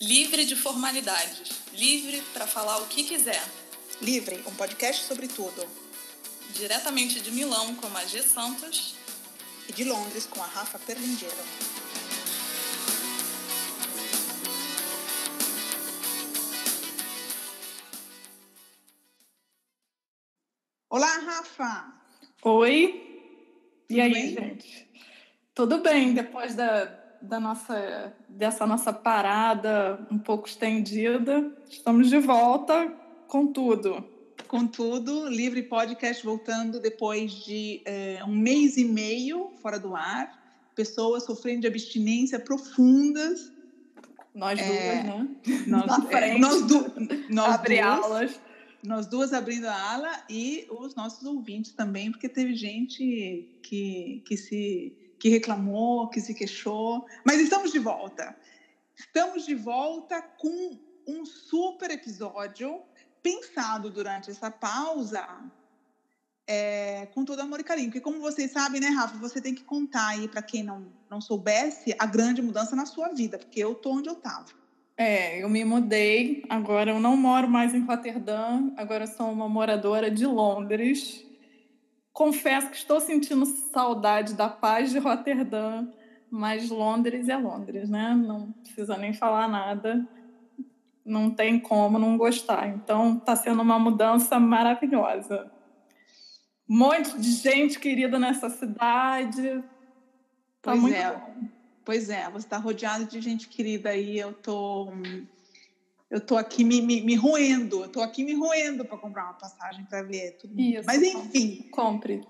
Livre de formalidades, livre para falar o que quiser. Livre, um podcast sobre tudo. Diretamente de Milão com a G Santos e de Londres com a Rafa Perlingeiro. Olá, Rafa! Oi! E Tudo aí, bem? gente? Tudo bem, depois da, da nossa, dessa nossa parada um pouco estendida, estamos de volta com tudo. Contudo, Livre Podcast voltando depois de eh, um mês e meio fora do ar. Pessoas sofrendo de abstinência profundas. Nós É, duas, né? Nós, Na eh, frente, nós, du nós Abre duas, aulas. nós duas abrindo a ala e os nossos ouvintes também, porque teve gente que, que se que reclamou, que se queixou. Mas estamos de volta. Estamos de volta com um super episódio pensado durante essa pausa é, com todo amor e carinho. Porque, como vocês sabem, né, Rafa, você tem que contar aí para quem não, não soubesse a grande mudança na sua vida, porque eu tô onde eu estava. É, eu me mudei, agora eu não moro mais em Roterdã, agora eu sou uma moradora de Londres. Confesso que estou sentindo saudade da paz de Roterdã, mas Londres é Londres, né? Não precisa nem falar nada. Não tem como não gostar. Então, está sendo uma mudança maravilhosa. Um monte de gente querida nessa cidade. Tá Pois muito é. bom. Pois é, você está rodeado de gente querida aí. Eu tô, eu tô aqui me, me, me roendo. Eu tô aqui me roendo para comprar uma passagem para ver tudo. Isso. Mas enfim, Compre.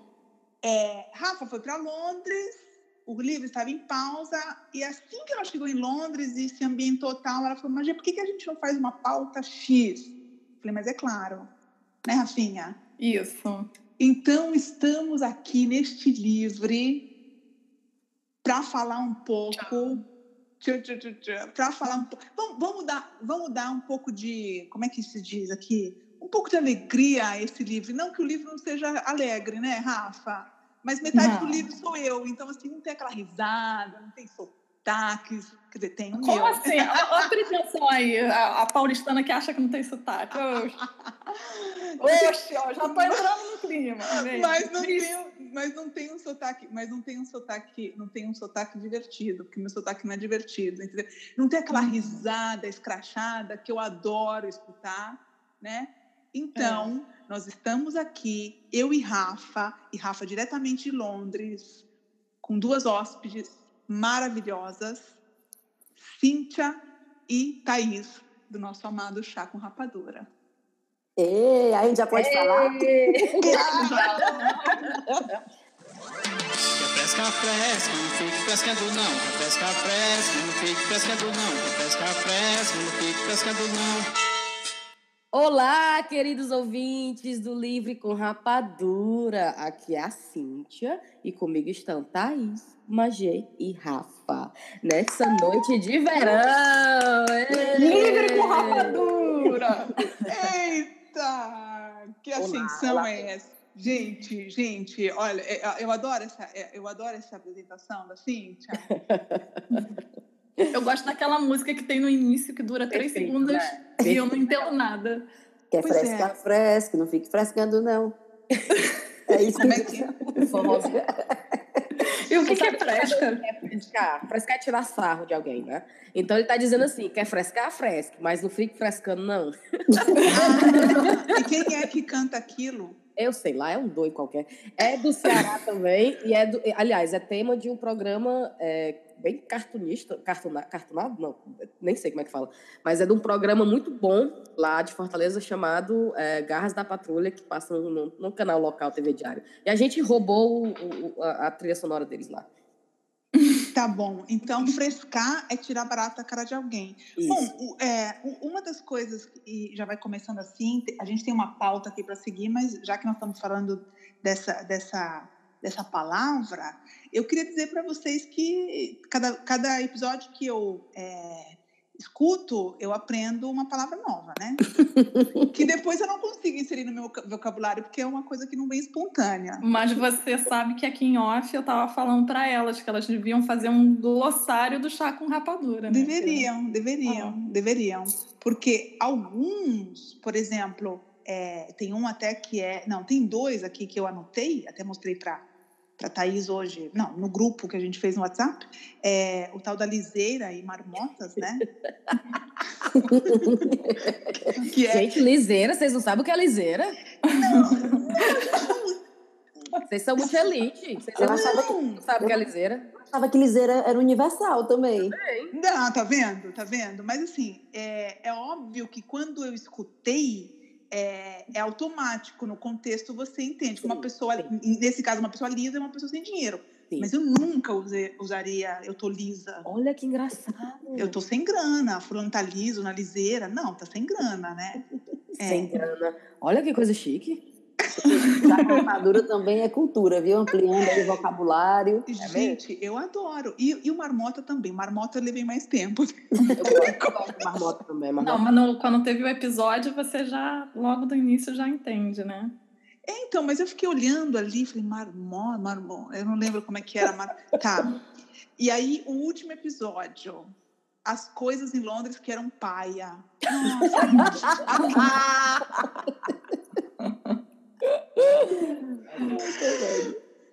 é, Rafa foi para Londres. O livro estava em pausa e assim que ela chegou em Londres e se ambientou tal, ela falou: Magia, por que, que a gente não faz uma pauta X? Falei, mas é claro, né, Rafinha? Isso. Então, estamos aqui neste livre para falar um pouco. Para falar um pouco. Vamos, vamos, dar, vamos dar um pouco de. Como é que se diz aqui? Um pouco de alegria a esse livro. Não que o livro não seja alegre, né, Rafa? Mas metade do Não. livro sou eu. Então, assim, não tem aquela risada, não tem sotaques. Quer dizer, tem o Como meu. assim? Olha a pretensão aí, a, a paulistana que acha que não tem sotaque. Oxe, Oxe, ó, já tô entrando no clima. mas não tem, mas não tem um sotaque, mas não tem um sotaque, não tem um sotaque divertido, porque meu sotaque não é divertido, entendeu? Não tem aquela Uhum. risada escrachada que eu adoro escutar, né? Então, É. nós estamos aqui, eu e Rafa, e Rafa diretamente de Londres, com duas hóspedes maravilhosas, Cíntia e Thaís, do nosso amado Chá com Rapadura. Ei, a gente já pode falar? Quer fresca, fresca, não fique frescando não. Quer fresca, fresca, não fique frescando não. Quer fresca, fresca, não fique frescando não. Olá, queridos ouvintes do Livre com Rapadura. Aqui é a Cíntia e comigo estão Thaís, Magê e Rafa. Nessa noite de verão. Livre com rapadura! Eita! Que ascensão olá. é essa? Gente, gente, olha, é, eu adoro essa, é, eu adoro essa apresentação da Cíntia. Eu gosto daquela música que tem no início, que dura três Perfeito, segundos, né? e eu não entendo nada. Quer Pois é. fresca, não fique frescando, não. É isso Como é que é? E o que, que é fresca? É frescar. Frescar é tirar sarro de alguém, né? Então ele tá dizendo assim: quer frescar, fresque, mas não fique frescando, não. Ah, e quem é que canta aquilo? Eu sei lá, é um doido qualquer. É do Ceará também, e é do, aliás, é tema de um programa é, bem cartunista, cartuna, cartunado? Não, nem sei como é que fala, mas é de um programa muito bom lá de Fortaleza chamado é, Garras da Patrulha, que passa no, no- canal local TV Diário. E a gente roubou o- o- a, a trilha sonora deles lá. Tá bom. Então, frescar é tirar barato da cara de alguém. Isso. Bom, é, uma das coisas, e já vai começando assim, a gente tem uma pauta aqui para seguir, mas já que nós estamos falando dessa, dessa, dessa palavra, eu queria dizer para vocês que cada, cada episódio que eu, é, escuto, eu aprendo uma palavra nova, né? que depois eu não consigo inserir no meu vocabulário, porque é uma coisa que não vem espontânea. Mas você sabe que aqui em off eu estava falando para elas que elas deviam fazer um glossário do chá com rapadura. Né? Deveriam, deveriam, ah. deveriam. Porque alguns, por exemplo, é, tem um até que é. Não, tem dois aqui que eu anotei, até mostrei para para a Thaís hoje, não, no grupo que a gente fez no WhatsApp, é, o tal da liseira e marmotas, né? que é... Gente, liseira, vocês não sabem o que é liseira? Não, Vocês são muito elite. Vocês não, achava que, não sabem o que é liseira? Eu achava que liseira era universal também. também. Não, tá vendo? Tá vendo? Mas assim, é, é óbvio que quando eu escutei é, é, automático no contexto você entende. Que uma pessoa nesse caso uma pessoa lisa é uma pessoa sem dinheiro. Sim. mas eu nunca usei, usaria eu tô lisa. Olha que engraçado. Eu tô sem grana fulano tá liso na liseira. Não tá sem grana né? Sem é. grana. Olha que coisa chique a armadura também é cultura, viu? Ampliando o vocabulário. É Gente, é eu adoro. E, e o marmota também. Marmota eu levei mais tempo. Eu gosto de marmota também. Marmota. Não, mas no, quando teve o episódio, você já, logo do início, já entende, né? É, então, mas eu fiquei olhando ali, falei, marmó, marmó. Eu não lembro como é que era. Mar... Tá. E aí, o último episódio, as coisas em Londres que eram paia. Nossa,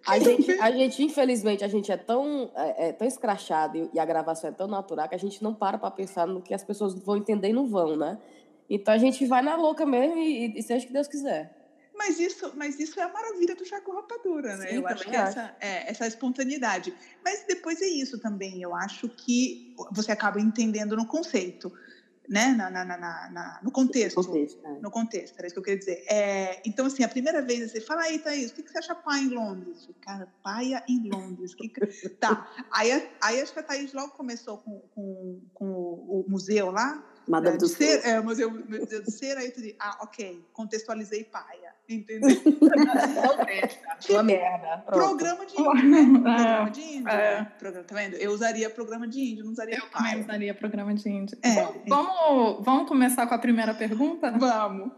A gente, a gente, infelizmente, a gente é tão, é, é tão escrachado e, a gravação é tão natural que a gente não para para pensar no que as pessoas vão entender e não vão, né? Então a gente vai na louca mesmo e, e seja o que Deus quiser. Mas isso, mas isso é a maravilha do Chaco Rapadura, né? Sim, eu acho que acho. Essa, é, essa espontaneidade. Mas depois é isso também. Eu acho que você acaba entendendo no conceito né, na, na, na, na no contexto. contexto é. No contexto, era isso que eu queria dizer. É, então, assim, a primeira vez você fala, aí, Thaís, o que, que você acha pai em Londres? Cara, paia em Londres. Que que... tá. Aí, aí acho que a Thaís logo começou com, com, com o museu lá. Madame do Ser. É, o museu, museu do Ser, aí tu diz, ah, ok, contextualizei paia. Entendeu? Sua merda. Programa de índio, né? Programa de índio. É. Programa, tá vendo? Eu usaria programa de índio, não usaria Eu também usaria programa de índio. É. Vamos, vamos começar com a primeira pergunta? Vamos.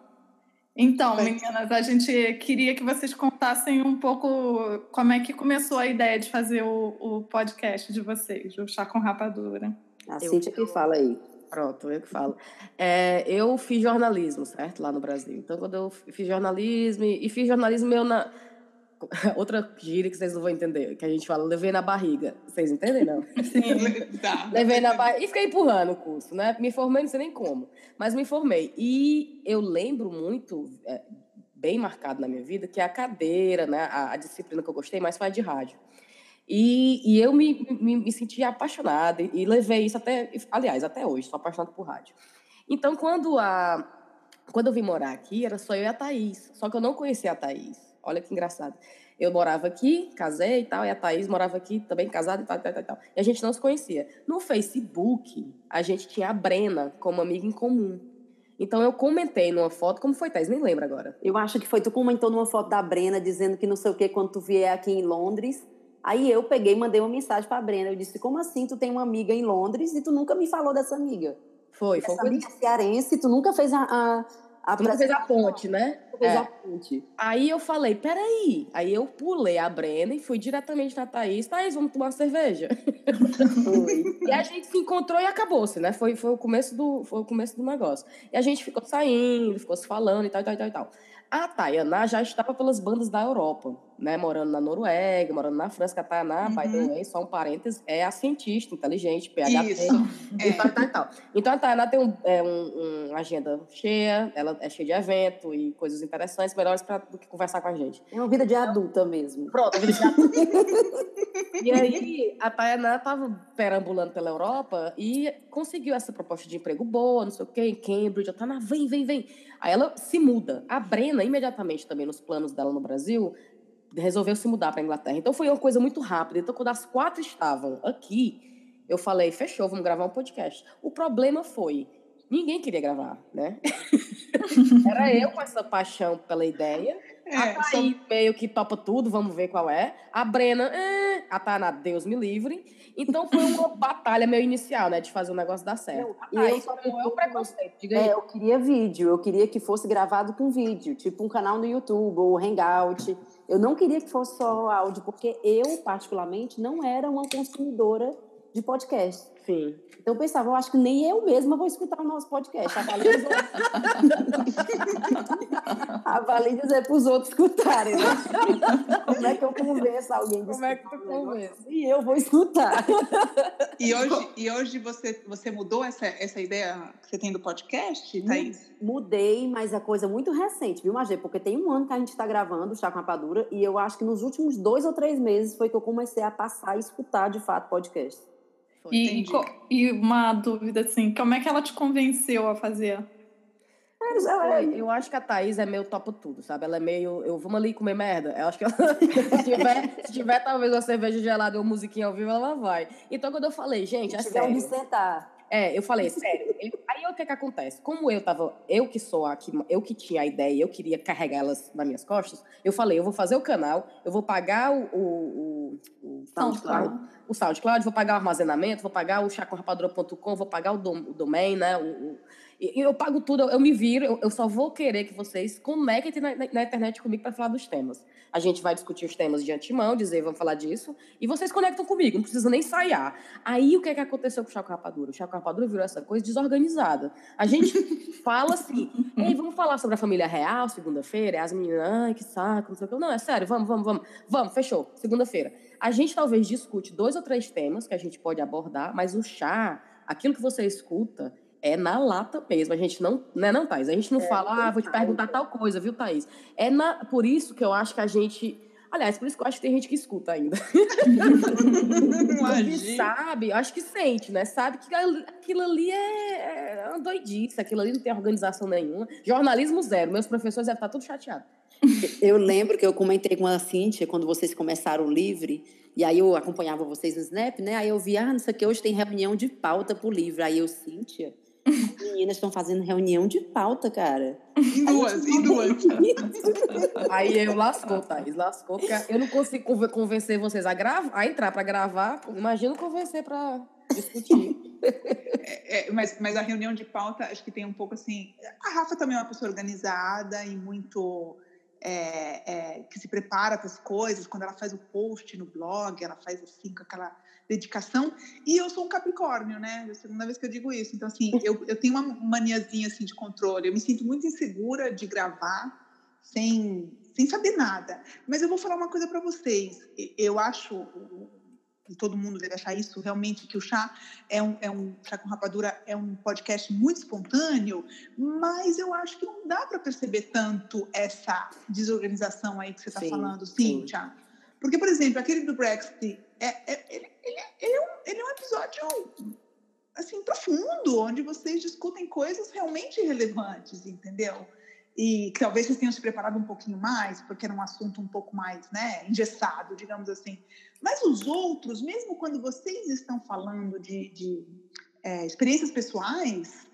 Então, meninas, a gente queria que vocês contassem um pouco como é que começou a ideia de fazer o, o podcast de vocês, o Chá com Rapadura. A Cíntia que fala aí. Pronto, eu que falo. É, eu fiz jornalismo, certo? Lá no Brasil. Então, quando eu fiz jornalismo, e fiz jornalismo meu na. Outra gíria que vocês não vão entender, que a gente fala, levei na barriga. Vocês entendem, não? Sim, tá. Levei na barriga. E fiquei empurrando o curso, né? Me formei, não sei nem como. Mas me formei. E eu lembro muito, é, bem marcado na minha vida, que a cadeira, né? A, a disciplina que eu gostei mais foi a de rádio. E, e eu me, me, me, senti apaixonada e, levei isso até, aliás, até hoje, sou apaixonada por rádio. Então, quando, a, quando eu vim morar aqui, era só eu e a Thaís, só que eu não conhecia a Thaís. Olha que engraçado. Eu morava aqui, casei e tal, e a Thaís morava aqui também, casada e tal, e tal, tal. E a gente não se conhecia. No Facebook, a gente tinha a Brena como amiga em comum. Então eu comentei numa foto, como foi, Thais? Nem lembro agora. Eu acho que foi, tu comentou numa foto da Brena, dizendo que não sei o que, quando tu vier aqui em Londres, Aí eu peguei e mandei uma mensagem para a Brenda. Eu disse: Como assim tu tem uma amiga em Londres e tu nunca me falou dessa amiga? Foi, foi. Essa amiga cearense, tu nunca fez a. a, a tu nunca fez a ponte, né? Fez é. a ponte. Aí eu falei: Peraí. Aí eu pulei a Brenda e fui diretamente na Thaís: Thaís, vamos tomar uma cerveja. e a gente se encontrou e acabou-se, né? Foi, foi, o começo do, foi o começo do negócio. E a gente ficou saindo, ficou se falando e tal, e tal, e tal, e tal. A Tayaná já estava pelas bandas da Europa, né? Morando na Noruega, morando na França, a Tayaná, uhum. by the way, só um parênteses, é a cientista inteligente, PhD. Isso. E tal, tal, tal. Então a Tayaná tem um, é, um, uma agenda cheia, ela é cheia de evento e coisas interessantes, melhores pra, do que conversar com a gente. É uma vida de adulta mesmo. Pronto, vida de adulta. e aí a Tayaná estava perambulando pela Europa e conseguiu essa proposta de emprego boa, não sei o quê, em Cambridge. A Tayaná, vem, vem, vem. Aí ela se muda. A Brena, imediatamente também nos planos dela no Brasil, resolveu se mudar para a Inglaterra. Então foi uma coisa muito rápida. Então, quando as quatro estavam aqui, eu falei: fechou, vamos gravar um podcast. O problema foi. Ninguém queria gravar, né? Era eu com essa paixão pela ideia. É, a Thaís só... meio que topa tudo, vamos ver qual é. A Brena, é, A Tainá, Deus me livre. Então foi uma batalha meio inicial, né? De fazer o negócio dar certo. E Aí, eu só qual é o preconceito? Diga aí. É, eu queria vídeo, eu queria que fosse gravado com vídeo, tipo um canal no YouTube ou Hangout. Eu não queria que fosse só áudio, porque eu, particularmente, não era uma consumidora de podcast. Sim. Então eu pensava, eu acho que nem eu mesma vou escutar o nosso podcast. Avaliem dizer, Avaliem dizer para os outros escutarem, né? Como é que eu convenço alguém de Como é que tu convence? E eu vou escutar. E hoje, e hoje você, você mudou essa, essa ideia que você tem do podcast, Thaís? Mudei, mas é coisa muito recente, viu, Magê? Porque tem um ano que a gente está gravando o Chá com Rapadura e eu acho que nos últimos dois ou três meses foi que eu comecei a passar a escutar de fato podcast. Foi. E, e uma dúvida assim, como é que ela te convenceu a fazer? Foi. Eu acho que a Thaís é meio topa tudo, sabe? Ela é meio. Eu vamos ali comer merda. Eu acho que ela, se, tiver, se tiver talvez uma cerveja gelada e uma musiquinha ao vivo, ela vai. Então, quando eu falei, gente, é Se tiver onde sério. sentar. É, eu falei, sério. Eu- aí o que que acontece? Como eu tava, eu que sou aqui, eu que tinha a ideia, eu queria carregar elas nas minhas costas, eu falei, eu vou fazer o canal, eu vou pagar o, o, o, o SoundCloud. O SoundCloud, vou pagar o armazenamento, vou pagar o chacorrapadura.com, vou pagar o, dom, o domain, né? O, o- e eu pago tudo, eu, eu me viro, eu, eu só vou querer que vocês conectem na, na- na internet comigo para falar dos temas. A gente vai discutir os temas de antemão, dizer, vamos falar disso, e vocês conectam comigo, não precisa nem ensaiar. Aí o que, é que aconteceu com o Chaco Rapadura? O Chaco Rapadura virou essa coisa desorganizada. A gente fala assim, ei, vamos falar sobre a família real segunda-feira? E as meninas, ai, que saco, não sei o que. Não, é sério, vamos, vamos, vamos. Vamos, fechou, segunda-feira. A gente talvez discute dois ou três temas que a gente pode abordar, mas o chá, aquilo que você escuta, é na lata mesmo. A gente não, né, não, Thaís? A gente não É, fala, ah, vou te perguntar tal coisa, viu, Thaís? É na, por isso que eu acho que a gente. Aliás, por isso que eu acho que tem gente que escuta ainda. que sabe, eu acho que sente, né? Sabe que aquilo ali é, é uma doidice, aquilo ali não tem organização nenhuma. Jornalismo zero. Meus professores devem estar tudo chateados. Eu lembro que eu comentei com a Cíntia quando vocês começaram o Livre, e aí eu acompanhava vocês no Snap, né? Aí eu vi, ah, não sei o que, hoje tem reunião de pauta pro livro. Aí eu, Cíntia, as meninas estão fazendo reunião de pauta, cara. Em duas, em duas. Aí eu lascou, Thaís, lascou. Porque eu não consigo conven- convencer vocês a, gravar, a entrar para gravar. Imagina convencer para discutir. É, mas, mas a reunião de pauta, acho que tem um pouco assim. A Rafa também é uma pessoa organizada e muito. é, é, que se prepara para as coisas. Quando ela faz o post no blog, ela faz assim com aquela dedicação. E eu sou um Capricórnio, né? É a segunda vez que eu digo isso. Então, assim, eu, eu tenho uma maniazinha assim, de controle. Eu me sinto muito insegura de gravar sem, sem saber nada. Mas eu vou falar uma coisa para vocês. Eu acho. E todo mundo deve achar isso realmente que o chá é um, é um chá com rapadura é um podcast muito espontâneo, mas eu acho que não dá para perceber tanto essa desorganização aí que você está Sim, falando, sim. Cíntia. Porque, por exemplo, aquele do Brexit, é, é- ele, ele é- ele é um, ele é um episódio assim profundo, onde vocês discutem coisas realmente relevantes, entendeu? E que talvez vocês tenham se preparado um pouquinho mais, porque era um assunto um pouco mais né, engessado, digamos assim. Mas os outros, mesmo quando vocês estão falando de, de, é, experiências pessoais,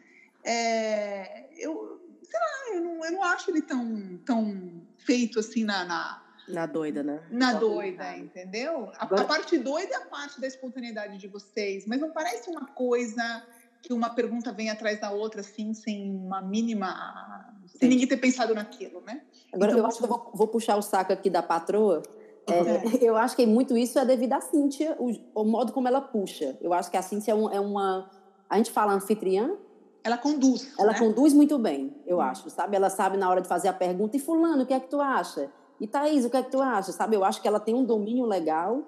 é, eu, sei lá, eu não, eu não acho ele tão, tão feito assim na, na, Na doida, né? na Só doida, entendeu? A, Agora- a parte doida é a parte da espontaneidade de vocês, mas não parece uma coisa que uma pergunta vem atrás da outra, assim, sem uma mínima. sem Entendi. ninguém ter pensado naquilo, né? Agora, Então, eu acho que eu vou, vou puxar o saco aqui da patroa. É, É. Eu acho que muito isso é devido à Cíntia, o, o modo como ela puxa. Eu acho que a Cíntia é, um- é uma. A gente fala anfitriã, Ela conduz. ela né? conduz muito bem, eu acho, sabe? Ela sabe na hora de fazer a pergunta, e fulano, o que é que tu acha? E Thaís, o que é que tu acha? Sabe, eu acho que ela tem um domínio legal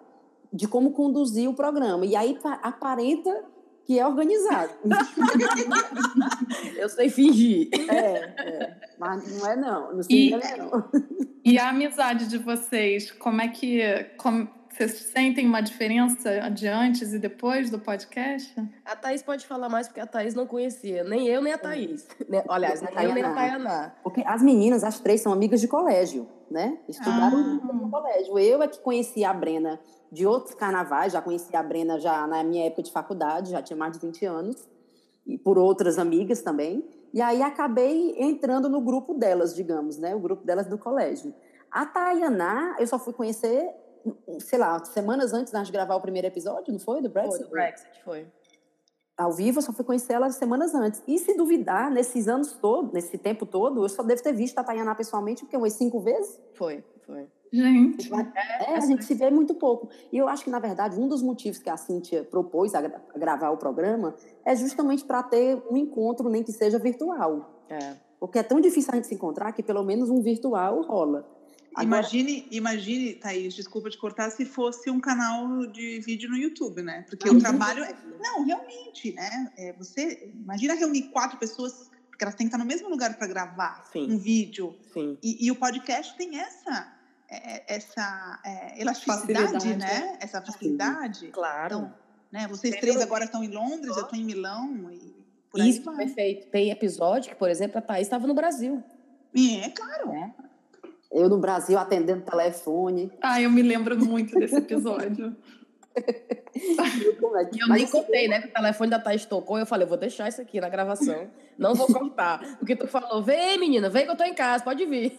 de como conduzir o programa. E aí pa- aparenta que é organizado. Eu sei fingir. é, é. Mas não é não, não se E- engane, não. E a amizade de vocês, como é que. Como, vocês sentem uma diferença de antes e depois do podcast? A Thaís pode falar mais porque a Thaís não conhecia nem eu nem a Thaís. Né? Aliás, nem eu nem a Tayaná. Porque as meninas, as três, são amigas de colégio, né? Estudaram Ah. no colégio. Eu é que conhecia a Brena de outros carnavais, já conhecia a Brena já na minha época de faculdade, já tinha mais de 20 anos, e por outras amigas também. E aí acabei entrando no grupo delas, digamos, né? O grupo delas do colégio. A Tayaná, eu só fui conhecer sei lá, semanas antes de gravar o primeiro episódio, não foi? Do Brexit? Foi, do Brexit, foi. Ao vivo, eu só fui conhecer ela semanas antes. E se duvidar, nesses anos todos, nesse tempo todo, eu só devo ter visto a Tayana pessoalmente, porque umas cinco vezes. Foi, foi. Gente, É, a gente se vê muito pouco. E eu acho que, na verdade, um dos motivos que a Cíntia propôs a, gra- a gravar o programa é justamente para ter um encontro, nem que seja virtual. É. Porque é tão difícil a gente se encontrar que pelo menos um virtual rola. Agora, Imagine, imagine, Thaís, desculpa te cortar, se fosse um canal de vídeo no YouTube, né? Porque Não, o trabalho é. Não, realmente, né? É, você imagina reunir quatro pessoas, porque elas têm que estar no mesmo lugar para gravar Sim. um vídeo. Sim. E, e o podcast tem essa, é, essa é, elasticidade, Facilidade, né? Essa facilidade. Claro. Então, né? Vocês Tem três agora estão em Londres, eu estou em Milão e por aí Isso, vai. perfeito. Tem episódio que, por exemplo, a Thaís estava no Brasil. E é claro. Eu no Brasil atendendo telefone. ah, eu me lembro muito desse episódio. Como é que- E eu Mas nem contei, né? Que o telefone da Thaís tocou. Eu falei, eu vou deixar isso aqui na gravação. Não vou cortar. Porque tu falou, vem, menina, vem que eu tô em casa, pode vir.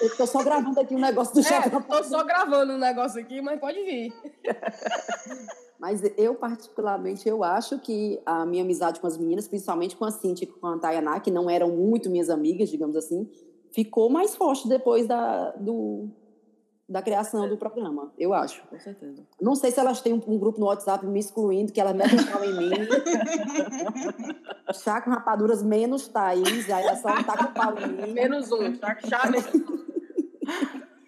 Eu tô só gravando aqui um negócio do É, chat. tô só gravando um negócio aqui, mas pode vir. Mas eu, particularmente, eu acho que a minha amizade com as meninas, principalmente com a Cintia e com a Tayaná, que não eram muito minhas amigas, digamos assim, ficou mais forte depois da, do, da criação do programa, eu acho. Com certeza. Não sei se elas têm um, um grupo no WhatsApp me excluindo, que elas metem pau em mim. Chá com rapaduras menos Thaís, aí ela só não tá com pau em mim. Menos um, tá? Chá menos um.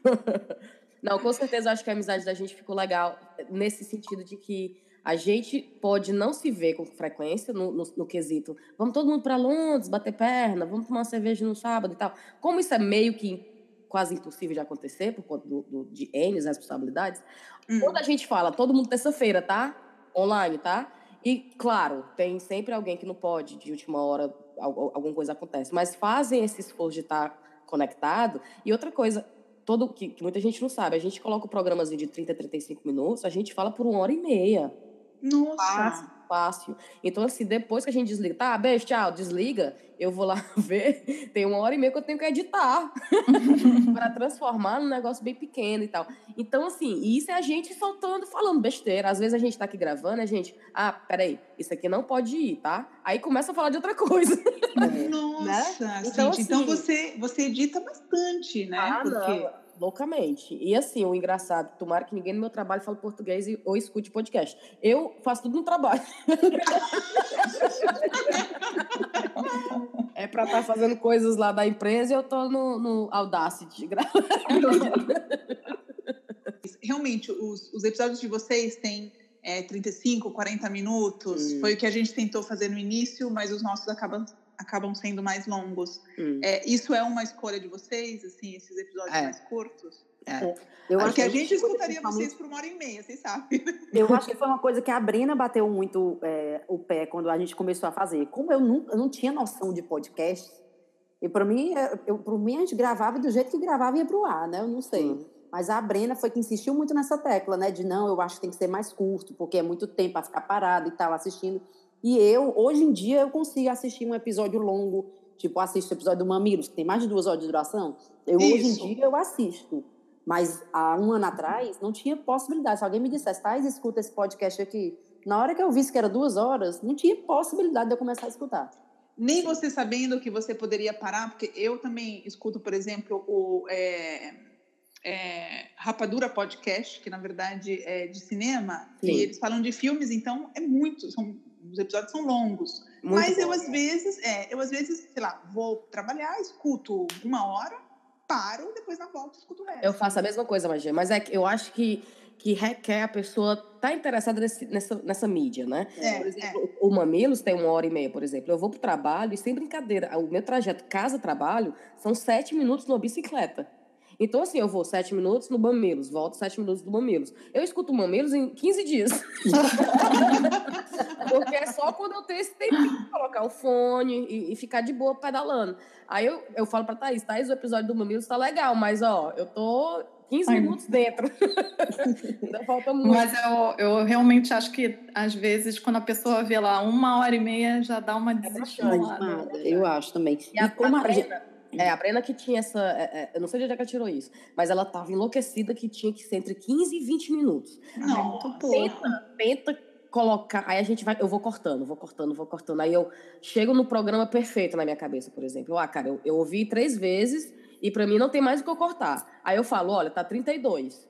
Não, com certeza eu acho que a amizade da gente ficou legal nesse sentido de que a gente pode não se ver com frequência no, no, no quesito. Vamos todo mundo para Londres, bater perna, vamos tomar uma cerveja no sábado e tal. Como isso é meio que quase impossível de acontecer por conta do, do, de N responsabilidades, Hum. quando a gente fala todo mundo terça-feira, tá? Online, tá? E, claro, tem sempre alguém que não pode, de última hora, al- alguma coisa acontece. Mas fazem esse esforço de estar conectado. E outra coisa, todo que, que muita gente não sabe, a gente coloca o programazinho de 30, 35 minutos, a gente fala por uma hora e meia. Nossa. Fácil, fácil. Então, assim, depois que a gente desliga, tá, beijo, tchau, desliga, eu vou lá ver, tem uma hora e meia que eu tenho que editar para transformar num negócio bem pequeno e tal. Então, assim, isso é a gente soltando, falando besteira. Às vezes a gente tá aqui gravando, a gente, ah, peraí, isso aqui não pode ir, tá? Aí começa a falar de outra coisa. Nossa, Então, Cintia, então assim- você, você edita bastante, né? Ah, Porque não, loucamente. E assim, o engraçado, tomara que ninguém no meu trabalho fale português ou escute podcast. Eu faço tudo no trabalho. é pra estar fazendo coisas lá da empresa e eu tô no, no Audacity realmente os, os episódios de vocês têm é, 35, 40 minutos. Hum. Foi o que a gente tentou fazer no início, mas os nossos acabam, acabam sendo mais longos. Hum, É, isso é uma escolha de vocês, assim, esses episódios É. mais curtos? é. Eu Porque a que gente escutaria vocês por uma hora e meia, vocês sabem. Eu acho que foi uma coisa que a Brena bateu muito é, o pé quando a gente começou a fazer. Como eu não, eu não tinha noção de podcast, e para mim, é, eu, mim a gente gravava do jeito que gravava e ia pro ar, né? Eu não sei. Sim. Mas a Brena foi que insistiu muito nessa tecla, né? De não, eu acho que tem que ser mais curto, porque é muito tempo para ficar parado e tal, assistindo. E eu, hoje em dia, eu consigo assistir um episódio longo, tipo, assisto o episódio do Mamilos, que tem mais de duas horas de duração. Eu, hoje em dia, eu assisto. Mas há um ano atrás, não tinha possibilidade. Se alguém me dissesse, Thais, escuta esse podcast aqui. Na hora que eu visse que era duas horas, não tinha possibilidade de eu começar a escutar. Nem você sabendo que você poderia parar, porque eu também escuto, por exemplo, o é, é, Rapadura Podcast, que na verdade é de cinema, Sim. e eles falam de filmes, então é muito, são, os episódios são longos. Muito Mas bom, eu às né? vezes, é, eu às vezes, sei lá, vou trabalhar, escuto uma hora, paro, depois na volta escuto o resto. Eu faço a mesma coisa, Magia, mas é que eu acho que, que requer a pessoa estar interessada nesse- nessa, nessa mídia, né? É, por exemplo, o Mamilos tem uma hora e meia, por exemplo. Eu vou pro trabalho e, sem brincadeira, o meu trajeto casa-trabalho são sete minutos numa bicicleta. Então, assim, eu vou sete minutos no Mamilos, volto sete minutos do Mamilos. Eu escuto Mamilos em 15 dias. Porque é só quando eu tenho esse tempinho de colocar o fone e, e ficar de boa pedalando. Aí eu, eu falo pra Thaís, Thaís, o episódio do Mamilos tá legal, mas ó, eu tô 15 Ai. minutos dentro. Ainda falta muito. Mas eu, eu realmente acho que, às vezes, quando a pessoa vê lá uma hora e meia, já dá uma Mas, desestimulada. nada, eu acho também. E a, E como a a gente- Brena, É, a Brena que tinha essa. é, é, eu não sei de onde é que ela tirou isso, mas ela tava enlouquecida que tinha que ser entre 15 e 20 minutos. Não, Tenta, tenta colocar. Aí a gente vai. Eu vou cortando, vou cortando, vou cortando. Aí eu chego no programa perfeito na minha cabeça, por exemplo. Eu, ah, cara, eu, eu ouvi três vezes e pra mim não tem mais o que eu cortar. Aí eu falo, olha, tá 32.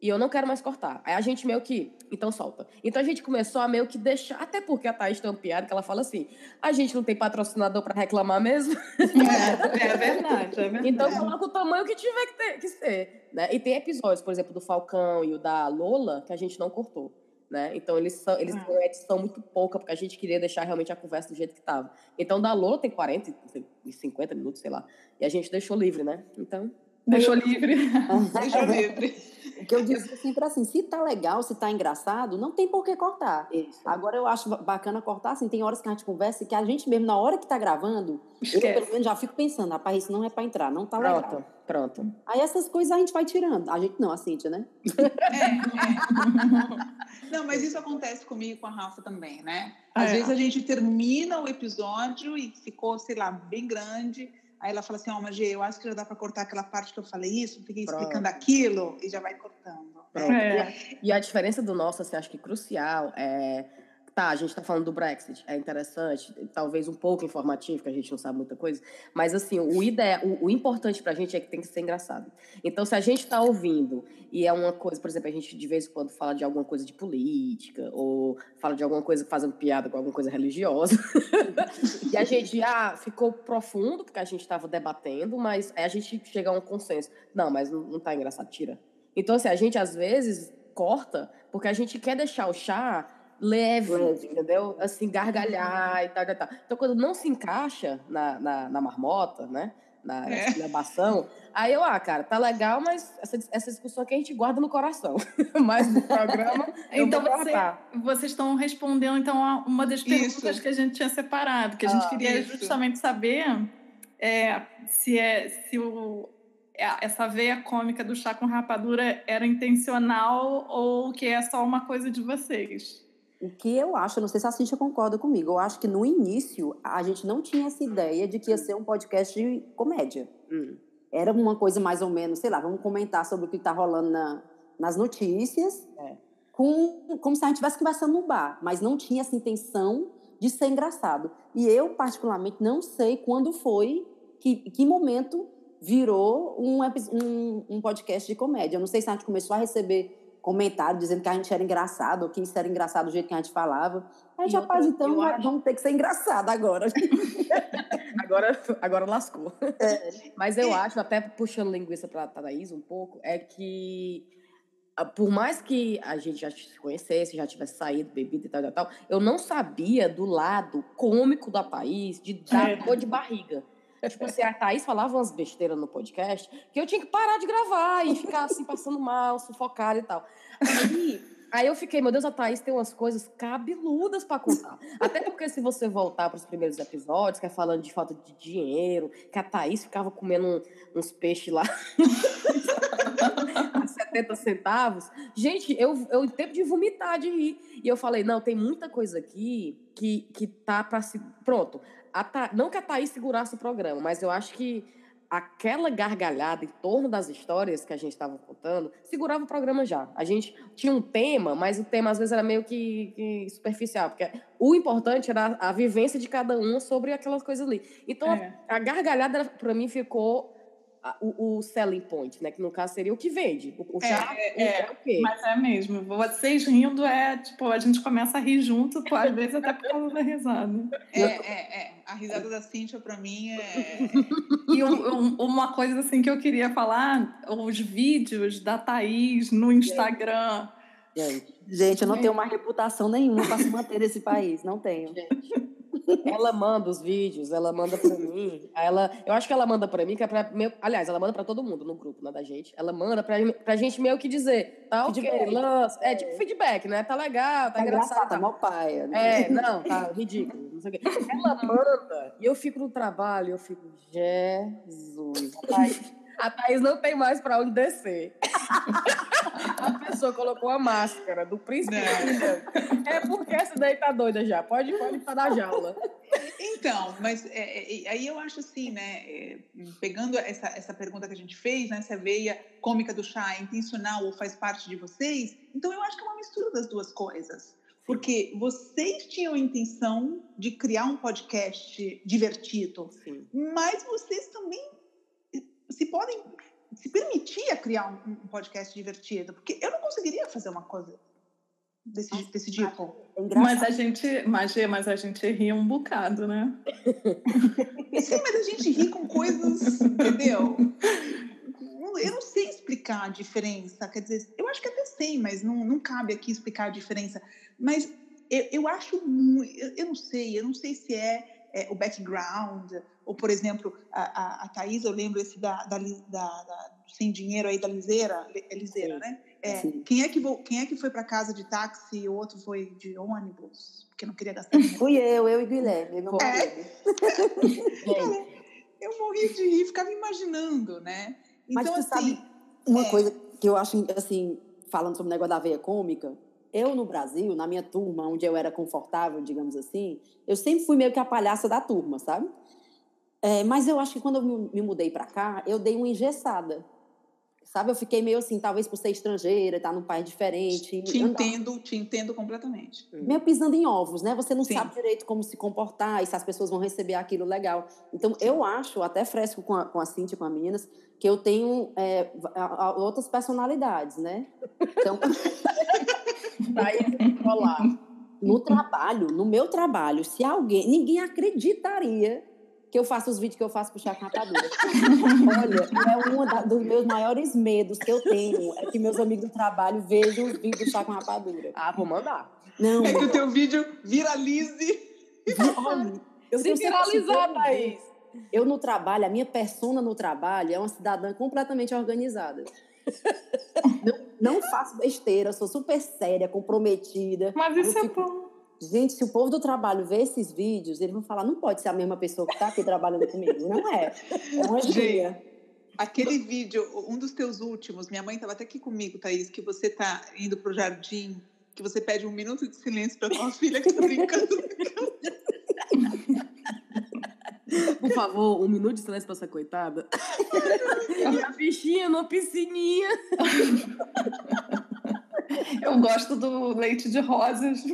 E eu não quero mais cortar. Aí a gente meio que. Então solta. Então a gente começou a meio que deixar. Até porque a Thaís tem uma piada que ela fala assim: a gente não tem patrocinador pra reclamar mesmo. É, é verdade, é verdade. Então coloca o tamanho que tiver que, ter, que ser. Né? E tem episódios, por exemplo, do Falcão e o da Lola, que a gente não cortou. Né? Então eles, são, eles Ah. têm uma edição muito pouca, porque a gente queria deixar realmente a conversa do jeito que estava. Então da Lola tem 40 e 50 minutos, sei lá. E a gente deixou livre, né? Então. Deixou livre. Deixa livre. Que eu dizia sempre assim, se tá legal, se tá engraçado, não tem por que cortar. Isso. Agora eu acho ba- bacana cortar, assim, tem horas que a gente conversa e que a gente mesmo, na hora que tá gravando, eu Esquece. pelo menos já fico pensando, rapaz, isso não é pra entrar, não tá legal. Pronto, pronto. Aí essas coisas a gente vai tirando. A gente não, a Cíntia, né? Não, mas isso acontece comigo e com a Rafa também, né? Às É. vezes a gente termina o episódio e ficou, sei lá, bem grande. Aí ela fala assim, ó, oh, Magê, eu acho que já dá para cortar aquela parte que eu falei isso, fiquei explicando Pronto. aquilo, e já vai cortando. É. E a diferença do nosso, assim, acho que crucial é. Tá, a gente tá falando do Brexit, é interessante, talvez um pouco informativo, que a gente não sabe muita coisa, mas assim, o, ideia, o, o importante pra gente é que tem que ser engraçado. Então, se a gente tá ouvindo e é uma coisa, por exemplo, a gente de vez em quando fala de alguma coisa de política, ou fala de alguma coisa fazendo piada com alguma coisa religiosa, e a gente, ah, ficou profundo, porque a gente tava debatendo, mas aí a gente chega a um consenso. Não, mas não, não tá engraçado, tira. Então, assim, a gente às vezes corta porque a gente quer deixar o chá leve, Leve. entendeu? Assim, gargalhar e tal, tal, tal. Então, quando não se encaixa na, na, na marmota, né? Na É. esculhambação, aí eu, ah, cara, tá legal, mas essa, essa discussão aqui a gente guarda no coração. mas no programa, Então você, vocês estão respondendo então a uma das perguntas Isso. que a gente tinha separado, que a gente Ah, queria isso. justamente saber é, se é se o é, essa veia cômica do chá com rapadura era intencional ou que é só uma coisa de vocês. O que eu acho, não sei se a Cíntia concorda comigo, eu acho que no início a gente não tinha essa ideia de que ia ser um podcast de comédia. Hum. Era uma coisa mais ou menos, sei lá, vamos comentar sobre o que está rolando na- nas notícias, É. com, como se a gente estivesse conversando no bar, mas não tinha essa intenção de ser engraçado. E eu, particularmente, não sei quando foi, que, que momento virou um, um, um podcast de comédia. Eu não sei se a gente começou a receber comentário dizendo que a gente era engraçado, ou que isso era engraçado do jeito que a gente falava. A gente, rapaz, então acho- vamos ter que ser engraçado agora. Agora, agora lascou. É. Mas eu acho, até puxando linguiça para Thaís um pouco, é que ah, por mais que a gente já se conhecesse, já tivesse saído, bebido e tal, tal, tal, eu não sabia do lado cômico da Thaís de dar É. dor de barriga. Tipo assim, a Thaís falava umas besteiras no podcast que eu tinha que parar de gravar e ficar assim, passando mal, sufocada e tal. Aí, aí eu fiquei, meu Deus, a Thaís tem umas coisas cabeludas para contar. Até porque se você voltar para os primeiros episódios, que é falando de falta de dinheiro, que a Thaís ficava comendo uns peixes lá a 70 centavos. Gente, eu, eu tempo de vomitar de rir. E eu falei, não, tem muita coisa aqui que, que tá para se. Pronto. A Tha- Não que a Thaís segurasse o programa, mas eu acho que aquela gargalhada em torno das histórias que a gente estava contando segurava o programa já. A gente tinha um tema, mas o tema às vezes era meio que, que superficial, porque o importante era a, a vivência de cada um sobre aquelas coisas ali. Então, a- É. a gargalhada, para mim, ficou a- o, o selling point, né? Que no caso seria o que vende. O, o É, chá é, é, é. o quê? Mas é mesmo. Vocês rindo é tipo, a gente começa a rir junto, às vezes até por causa da risada. É, é, é. A risada da Cíntia, pra mim, é... E um- um- uma coisa assim que eu queria falar, os vídeos da Thaís no Instagram. Gente, Gente, eu não tenho mais reputação nenhuma para se manter nesse país, não tenho. Ela manda os vídeos, ela manda pra mim. Ela, eu acho que ela manda pra mim, que é pra. Meu, aliás, ela manda pra todo mundo no grupo, né, da gente. Ela manda pra, pra gente meio que dizer, tá ok, lança. É, tipo feedback, né? Tá legal, tá, Tá engraçado. tá tá mó paia. né? É, não, tá ridículo. Não sei o quê. Ela manda e eu fico no trabalho, eu fico, Jesus. Thaís, a Thaís não tem mais pra onde descer. A pessoa colocou a máscara do príncipe. Não. É porque essa daí tá doida já. Pode, pode estar na jaula. Então, mas é, é, aí eu acho assim, né? é, pegando essa, essa pergunta que a gente fez, né? Se a veia cômica do chá é intencional ou faz parte de vocês, então eu acho que é uma mistura das duas coisas. Porque vocês tinham a intenção de criar um podcast divertido, Sim. mas vocês também se podem se permitir a criar um, um podcast divertido, porque eu não conseguiria fazer uma coisa desse, desse tipo. É Mas a gente, Magê, mas a gente ri um bocado, né? Sim, mas a gente ri com coisas, entendeu? Eu não sei explicar a diferença. Quer dizer, eu acho que até sei, mas não, não cabe aqui explicar a diferença. Mas eu, eu acho muito. Eu, eu não sei, eu não sei se é, é, o background, ou, por exemplo, a, a, a Thaís, eu lembro esse da, da, da- da- sem dinheiro aí da Liseira, é Liseira, Sim. né? É, Sim. quem, é que, quem é que foi para casa de táxi e o outro foi de ônibus? Porque não queria gastar dinheiro. Fui eu, eu e Guilherme. meu É? Gente, Eu morri de rir, ficava imaginando, né? Mas Então, tu assim, sabe uma é. coisa que eu acho, assim, falando sobre o negócio da veia cômica, eu no Brasil, na minha turma, onde eu era confortável, digamos assim, eu sempre fui meio que a palhaça da turma, sabe? É, mas eu acho que quando eu me, me mudei pra cá, eu dei uma engessada. Sabe? Eu fiquei meio assim, talvez por ser estrangeira, estar num país diferente. te entendo, te entendo completamente. meio pisando em ovos, né? Você não Sim. sabe direito como se comportar e se as pessoas vão receber aquilo legal. Então, eu acho, até fresco com a, com a Cintia, com as meninas, que eu tenho é, a- a- outras personalidades, né? Então, daí rolar. no trabalho, no meu trabalho, se alguém... Ninguém acreditaria que eu faço os vídeos que eu faço pro Chá com Rapadura. Olha, é um dos meus maiores medos que eu tenho, é que meus amigos do trabalho vejam os vídeos do Chá com Rapadura. Ah, vou mandar. Não, É que o teu vídeo viralize. olha, eu Se viralizar, eu- Thaís. Eu no trabalho, a minha persona no trabalho é uma cidadã completamente organizada. não, não faço besteira, sou super séria, comprometida. Mas isso é fico- bom. Gente, se o povo do trabalho ver esses vídeos, eles vão falar: não pode ser a mesma pessoa que está aqui trabalhando comigo. Não é. É uma gíria. Aquele vídeo, um dos teus últimos, minha mãe estava até aqui comigo, Thaís, que você tá indo pro jardim, que você pede um minuto de silêncio para tua filha que tá brincando. Por favor, um minuto de silêncio pra essa coitada. a bichinha na piscininha. Eu gosto do leite de rosas.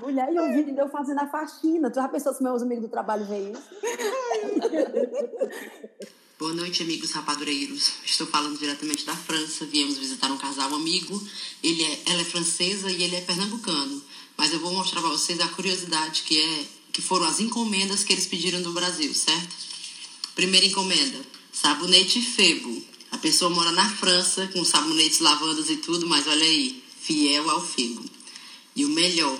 Mulher, e um vídeo de eu fazendo a faxina. Tu já pensou se meus amigos do trabalho veem isso? Boa noite, amigos rapadureiros. Estou falando diretamente da França. Viemos visitar um casal amigo. Ele é, ela é francesa e ele é pernambucano. Mas eu vou mostrar para vocês a curiosidade que é que foram as encomendas que eles pediram do Brasil, certo? Primeira encomenda: sabonete Febo. A pessoa mora na França com sabonetes, lavandas e tudo, mas olha aí, fiel ao Febo. E o melhor,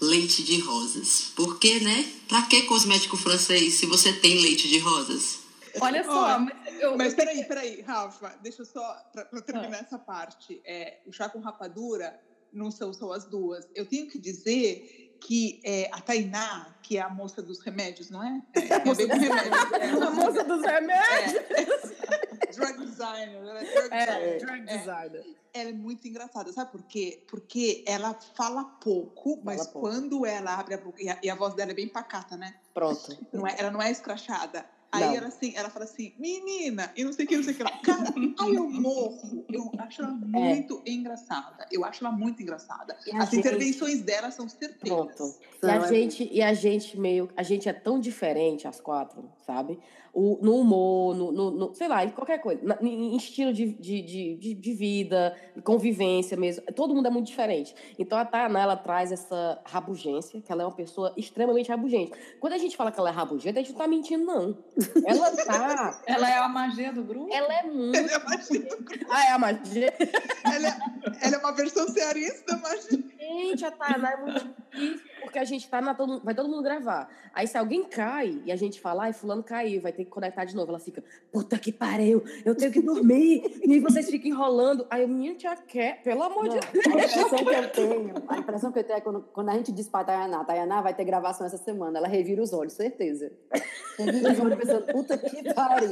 leite de rosas. Por quê, né? Pra que cosmético francês se você tem leite de rosas? Olha só, Ó, mas eu, Mas peraí, peraí, Rafa, deixa eu só, para terminar essa parte. É, o chá com rapadura não são só as duas. Eu tenho que dizer que é, a Tainá, que é a moça dos remédios, não é? É, é bem com remédio. É, A moça dos remédios. é, drug designer. Ela é drug É, designer. drug designer. Ela é muito engraçada, sabe por quê? Porque ela fala pouco, mas pouco. quando ela abre a boca, e a, e a voz dela é bem pacata, né? Pronto. Não é, ela não é escrachada. Aí Não. ela assim, ela fala assim, menina, e não sei o que, não sei o que lá. Cara, aí eu morro. Eu acho ela muito engraçada. Eu acho ela muito engraçada. É. E As gente- intervenções dela são certeiras. Pronto. E a, é- gente, e a gente meio. A gente é tão diferente, as quatro, sabe? O, no humor, no, no- no- sei lá, em qualquer coisa. na- em, estilo de, de, de, de, de vida, convivência mesmo. Todo mundo é muito diferente. Então a Tainá, ela traz essa rabugência, que ela é uma pessoa extremamente rabugente. Quando a gente fala que ela é rabugenta, a gente não tá mentindo, não. Ela tá. ela é a magia do grupo? Ela é muito. Ela é, magia. Ah, é a magia. ela, é, ela é uma versão cearense da magia. Gente, a Tainá é muito difícil, porque a gente tá na todo, vai todo mundo gravar. Aí se alguém cai e a gente fala, ai, fulano caiu, vai ter que conectar de novo. Ela fica, puta que pariu, eu tenho que dormir. E aí vocês ficam enrolando. Aí eu, minha tia quer, pelo amor Não, de Deus. a impressão que eu tenho, a impressão que eu tenho é quando, quando a gente diz pra Tayaná, Tayaná vai ter gravação essa semana, ela revira os olhos, certeza. Revira os olhos pensando, puta que pariu.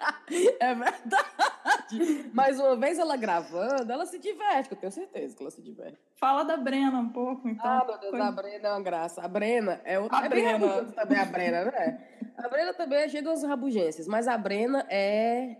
É verdade. Mas uma vez ela gravando, ela se diverte, que eu tenho certeza que ela se diverte. Fala da Brena um pouco, então. Ah, meu Deus, Foi- a Brena é uma graça. A Brena é outra. A é Brena. também, a Brena, né? A Brena também é cheia das rabugências, mas a Brena é.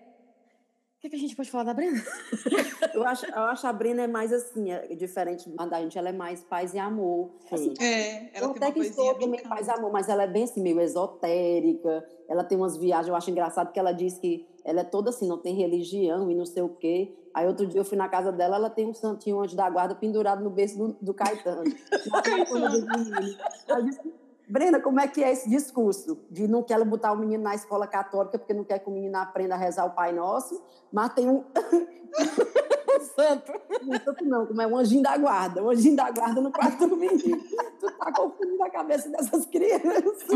O que, que a gente pode falar da Brena? Eu acho, eu acho a Brena é mais assim, é diferente da gente, ela é mais paz e amor. Assim, É, ela eu tem até uma que bem também paz e amor, mas ela é bem assim, meio esotérica. Ela tem umas viagens, eu acho engraçado que ela diz que ela é toda assim, não tem religião e não sei o quê. Aí outro dia eu fui na casa dela, ela tem um santinho anjo da guarda pendurado no berço do, do Caetano. Aí eu disse, Brena, como é que é esse discurso? De não quer botar o menino na escola católica porque não quer que o menino aprenda a rezar o Pai Nosso, mas tem um, O santo. um santo não, como é um anjinho da guarda, um anjinho da guarda no quarto do menino. Tu tá confundindo a cabeça dessas crianças.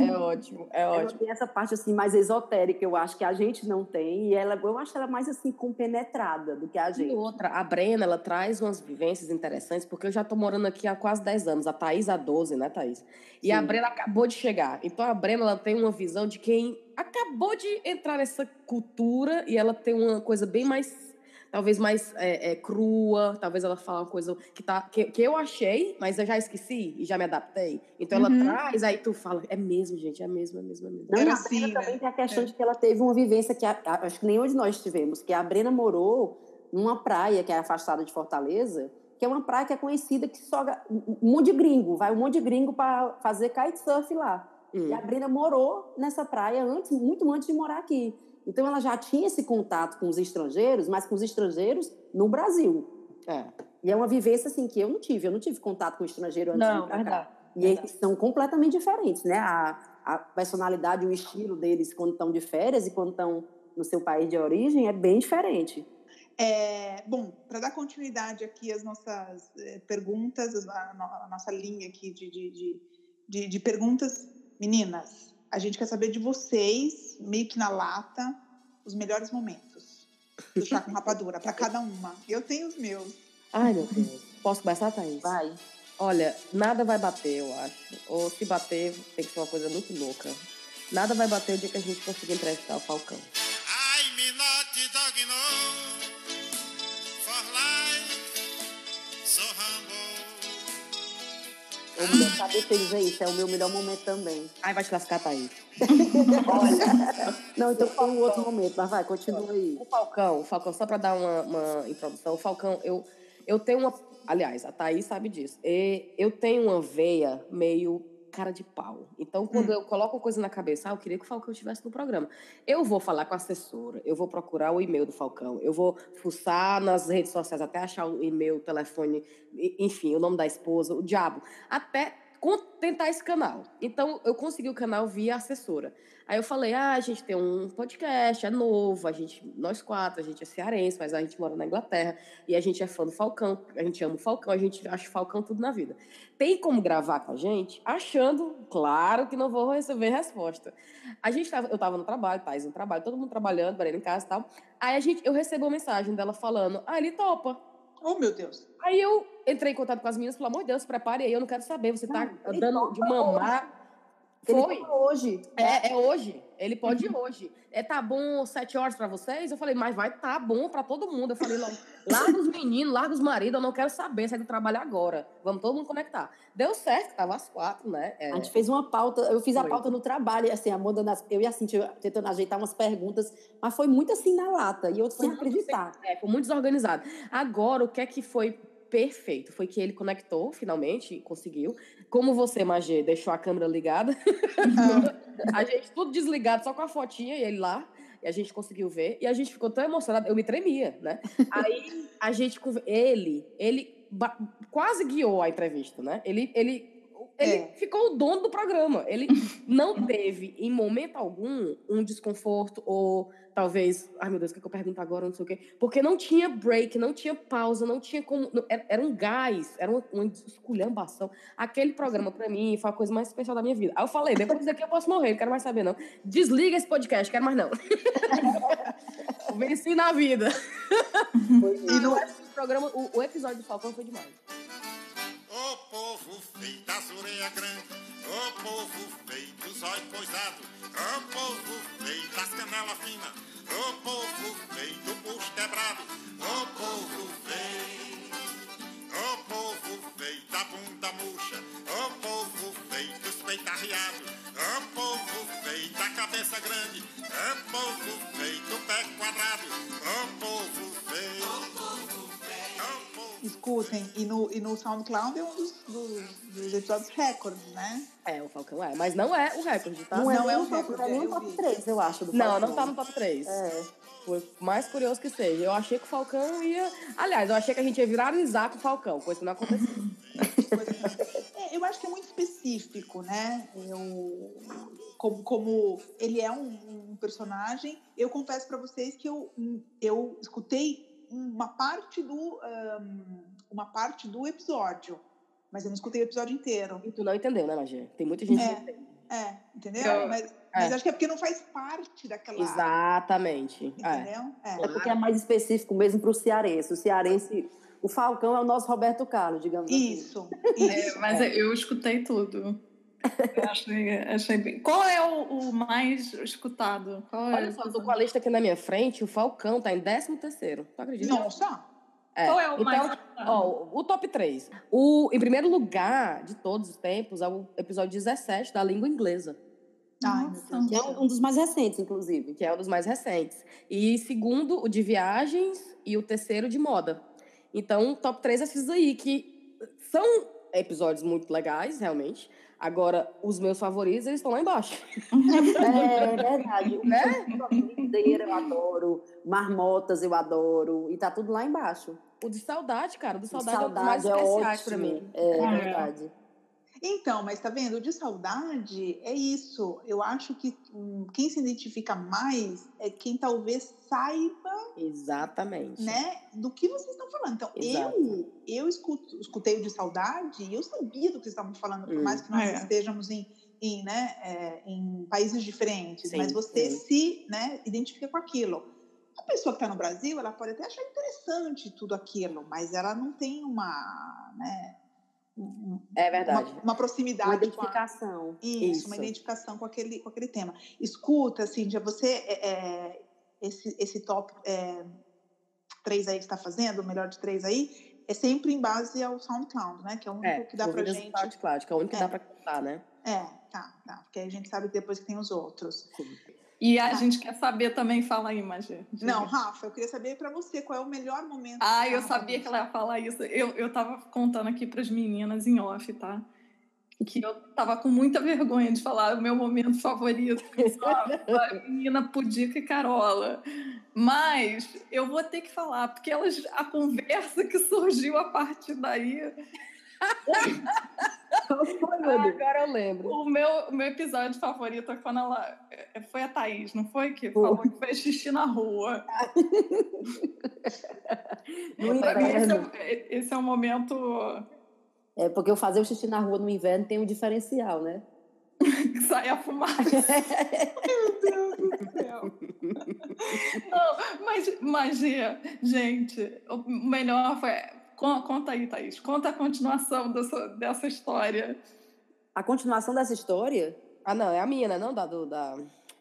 É ótimo, é ótimo. tem essa parte assim mais esotérica, eu acho que a gente não tem, e ela, eu acho ela mais assim compenetrada do que a E gente. outra, a Brena, ela traz umas vivências interessantes, porque eu já tô morando aqui há quase 10 anos, a Thaís há 12, né, Thaís? E a Sim. Brena acabou de chegar. Então a Brena, ela tem uma visão de quem acabou de entrar nessa cultura e ela tem uma coisa bem mais, talvez mais é, é, crua, talvez ela fale uma coisa que, tá, que, que eu achei, mas eu já esqueci e já me adaptei. Então ela Uhum. traz, aí tu fala, é mesmo, gente, é mesmo, é mesmo, é mesmo. Não, Era a assim, Brena né? também tem a questão É. de que ela teve uma vivência que a- a- acho que nenhum de nós tivemos, que a Brena morou numa praia que é afastada de Fortaleza, que é uma praia que é conhecida que só um monte de gringo, vai um monte de gringo para fazer kitesurf lá. Hum. E a Brena morou nessa praia antes, muito antes de morar aqui. Então ela já tinha esse contato com os estrangeiros, mas com os estrangeiros no Brasil. É. E é uma vivência assim que eu não tive, eu não tive contato com estrangeiro antes de Não, vir pra cá. verdade. E eles são completamente diferentes, né? A, a personalidade, o estilo deles quando estão de férias e quando estão no seu país de origem é bem diferente. É, bom, para dar continuidade aqui às nossas eh, perguntas, a, no- a nossa linha aqui de, de, de, de- de perguntas, meninas, a gente quer saber de vocês, meio que na lata, os melhores momentos do chá com rapadura, para cada uma. Eu tenho os meus. Ai, meu Deus. Posso começar, Thaís? Vai. Olha, nada vai bater, eu acho. Ou se bater, tem que ser uma coisa muito louca. Nada vai bater o dia que a gente conseguir entrevistar o Falcão. Eu mulher, saber feliz é isso, é o meu melhor momento também. Ai, vai te lascar, Thaís. Não, então foi um outro momento, mas vai, continua aí. O Falcão, o Falcão, só pra dar uma, uma introdução, o Falcão, eu, eu tenho uma. Aliás, a Thaís sabe disso. E eu tenho uma veia meio cara de pau. Então, quando eu coloco coisa na cabeça, ah, eu queria que o Falcão estivesse no programa. Eu vou falar com a assessora, eu vou procurar o e-mail do Falcão, eu vou fuçar nas redes sociais até achar o e-mail, o telefone, enfim, o nome da esposa, o diabo, até tentar esse canal. Então, eu consegui o canal via assessora. Aí eu falei, ah, a gente tem um podcast, é novo, a gente, nós quatro, a gente é cearense, mas a gente mora na Inglaterra, e a gente é fã do Falcão, a gente ama o Falcão, a gente acha o Falcão tudo na vida. Tem como gravar com a gente? Achando, claro que não vou receber resposta. A gente tava, eu tava no trabalho, Thais no trabalho, todo mundo trabalhando, Breno em casa e tal. Aí a gente, eu recebo uma mensagem dela falando, ah, ele topa. Oh, meu Deus. Aí eu entrei em contato com as meninas, pelo amor de Deus, prepare aí, eu não quero saber, você tá dando de topa mamar. Ele Foi. falou hoje. É, é hoje. Ele pode ir hoje. É, tá bom sete horas pra vocês? Eu falei, mas vai tá bom pra todo mundo. Eu falei, larga os meninos, larga os maridos, eu não quero saber, sai do trabalho agora. Vamos todo mundo conectar. Deu certo, tava às quatro, né? É, A gente fez uma pauta, eu fiz a Foi. pauta no trabalho, assim, a Amanda, eu e a Cintia tentando ajeitar umas perguntas, mas foi muito assim na lata, e eu sem muito acreditar. É, foi muito desorganizado. Agora, o que é que foi perfeito? Foi que ele conectou, finalmente, conseguiu. Como você, Magê, deixou a câmera ligada, a gente tudo desligado, só com a fotinha e ele lá. E a gente conseguiu ver. E a gente ficou tão emocionado, eu me tremia, né? Aí a gente. Ele, ele quase guiou a entrevista, né? Ele. ele ele É. ficou o dono do programa. Ele não teve, em momento algum, um desconforto ou talvez, ai meu Deus, o que, é que eu pergunto agora, não sei o quê. Porque não tinha break, não tinha pausa, não tinha como. não- Era, era um gás, era uma, uma esculhambação. Aquele programa, pra mim, foi a coisa mais especial da minha vida. Aí eu falei, depois daqui eu posso morrer, não quero mais saber, não. Desliga esse podcast, quero mais não. Venci na vida. E no, O programa, o, o episódio do Falcão foi demais. Ô povo feio das orelhas grandes, ô povo feio dos olhos coisados, ô povo feio das canelas finas, O povo feito pus quebrado, o povo feio. O povo feito a bunda murcha, o povo feito os peitos arriados, o povo feito a cabeça grande, o povo feito Escutem, e no, e no SoundCloud é um dos, dos, dos episódios recordes, né? É, o Falcão é. Mas não é o recorde, tá? Não é, Não é nem o recorde, não é nem eu o top vi. 3, eu acho. Do Não, Falcão. não tá no top 3. É. Por mais curioso que seja. Eu achei que o Falcão ia. Aliás, eu achei que a gente ia viralizar com o Falcão, coisa que não aconteceu. É, eu acho que é muito específico, né? Eu, como, como ele é um, um personagem, eu confesso para vocês que eu, eu escutei uma parte do ahn, uma parte do episódio, mas eu não escutei o episódio inteiro. E tu não entendeu, né, Magia? Tem muita gente É. que não entende. É, entendeu? Eu- mas mas é. acho que é porque não faz parte daquela. Exatamente. É. Entendeu? É. É porque é mais específico mesmo para o cearense. O cearense, o Falcão é o nosso Roberto Carlos, digamos assim. Isso, É, isso. mas eu escutei tudo. Eu achei, achei bem. Qual é o, o mais escutado? Qual é Olha o só, tô com a lista aqui na minha frente, o Falcão tá em 13 terceiro. Tu acredita? Nossa! É. Qual é o então, mais escutado? Ó, o top 3. O, em primeiro lugar de todos os tempos é o episódio 17 da língua inglesa, Nossa. Que é um, um dos mais recentes, inclusive. que é um dos mais recentes. E segundo, o de viagens e o terceiro de moda. Então, top 3 é esses aí, que são episódios muito legais, realmente. Agora, os meus favoritos, eles estão lá embaixo. É verdade. O Né? Lindeira eu adoro, Marmotas eu adoro, e tá tudo lá embaixo. O de saudade, cara, o de O de saudade, é dos mais Saudade é especiais ótimo. pra mim. É, Ah, é. verdade. Então, mas tá vendo? O de saudade é isso. Eu acho que hum, quem se identifica mais é quem talvez saiba, Exatamente. né, do que vocês estão falando. Então, Exato. eu eu escuto, escutei o de saudade e eu sabia do que vocês estavam falando, por Hum. mais que nós É. estejamos em, em, né, é, em países diferentes, Sim, mas você sim. se né, identifica com aquilo. A pessoa que está no Brasil, ela pode até achar interessante tudo aquilo, mas ela não tem uma, né, É verdade. uma, uma proximidade Uma com a, identificação. isso, uma Isso. identificação com aquele, com aquele tema. Escuta, Cíntia, você, é, é, esse, esse top é, três aí que está fazendo, o melhor de três aí, é sempre em base ao SoundCloud, né? Que é o único É, que dá pra do gente. SoundCloud, que é o único que É. dá pra contar, né? É, tá, tá. Porque aí a gente sabe depois que tem os outros. E a gente quer saber também, fala aí, Magê. Não, Rafa, eu queria saber para você qual é o melhor momento. Ah, eu sabia que ela ia falar isso. Eu, eu tava contando aqui pras meninas em off, tá? Que eu tava com muita vergonha de falar o meu momento favorito. Só a menina Pudica e Carola. Mas eu vou ter que falar, porque elas, a conversa que surgiu a partir daí. Ah, agora eu lembro. O meu, o meu episódio favorito é quando ela. é, Foi a Thaís, não foi? Que falou que fez xixi na rua. No Pra mim, esse inverno. é, esse é um momento É porque eu fazer o xixi na rua no inverno tem um diferencial, né? que sai a fumaça. Meu Deus do céu. Não, mas, Gê, gente, o melhor foi. Con- Conta aí, Thaís. Conta a continuação dessa, dessa história. A continuação dessa história. Ah, não, é a minha, né? Não, da, do, da,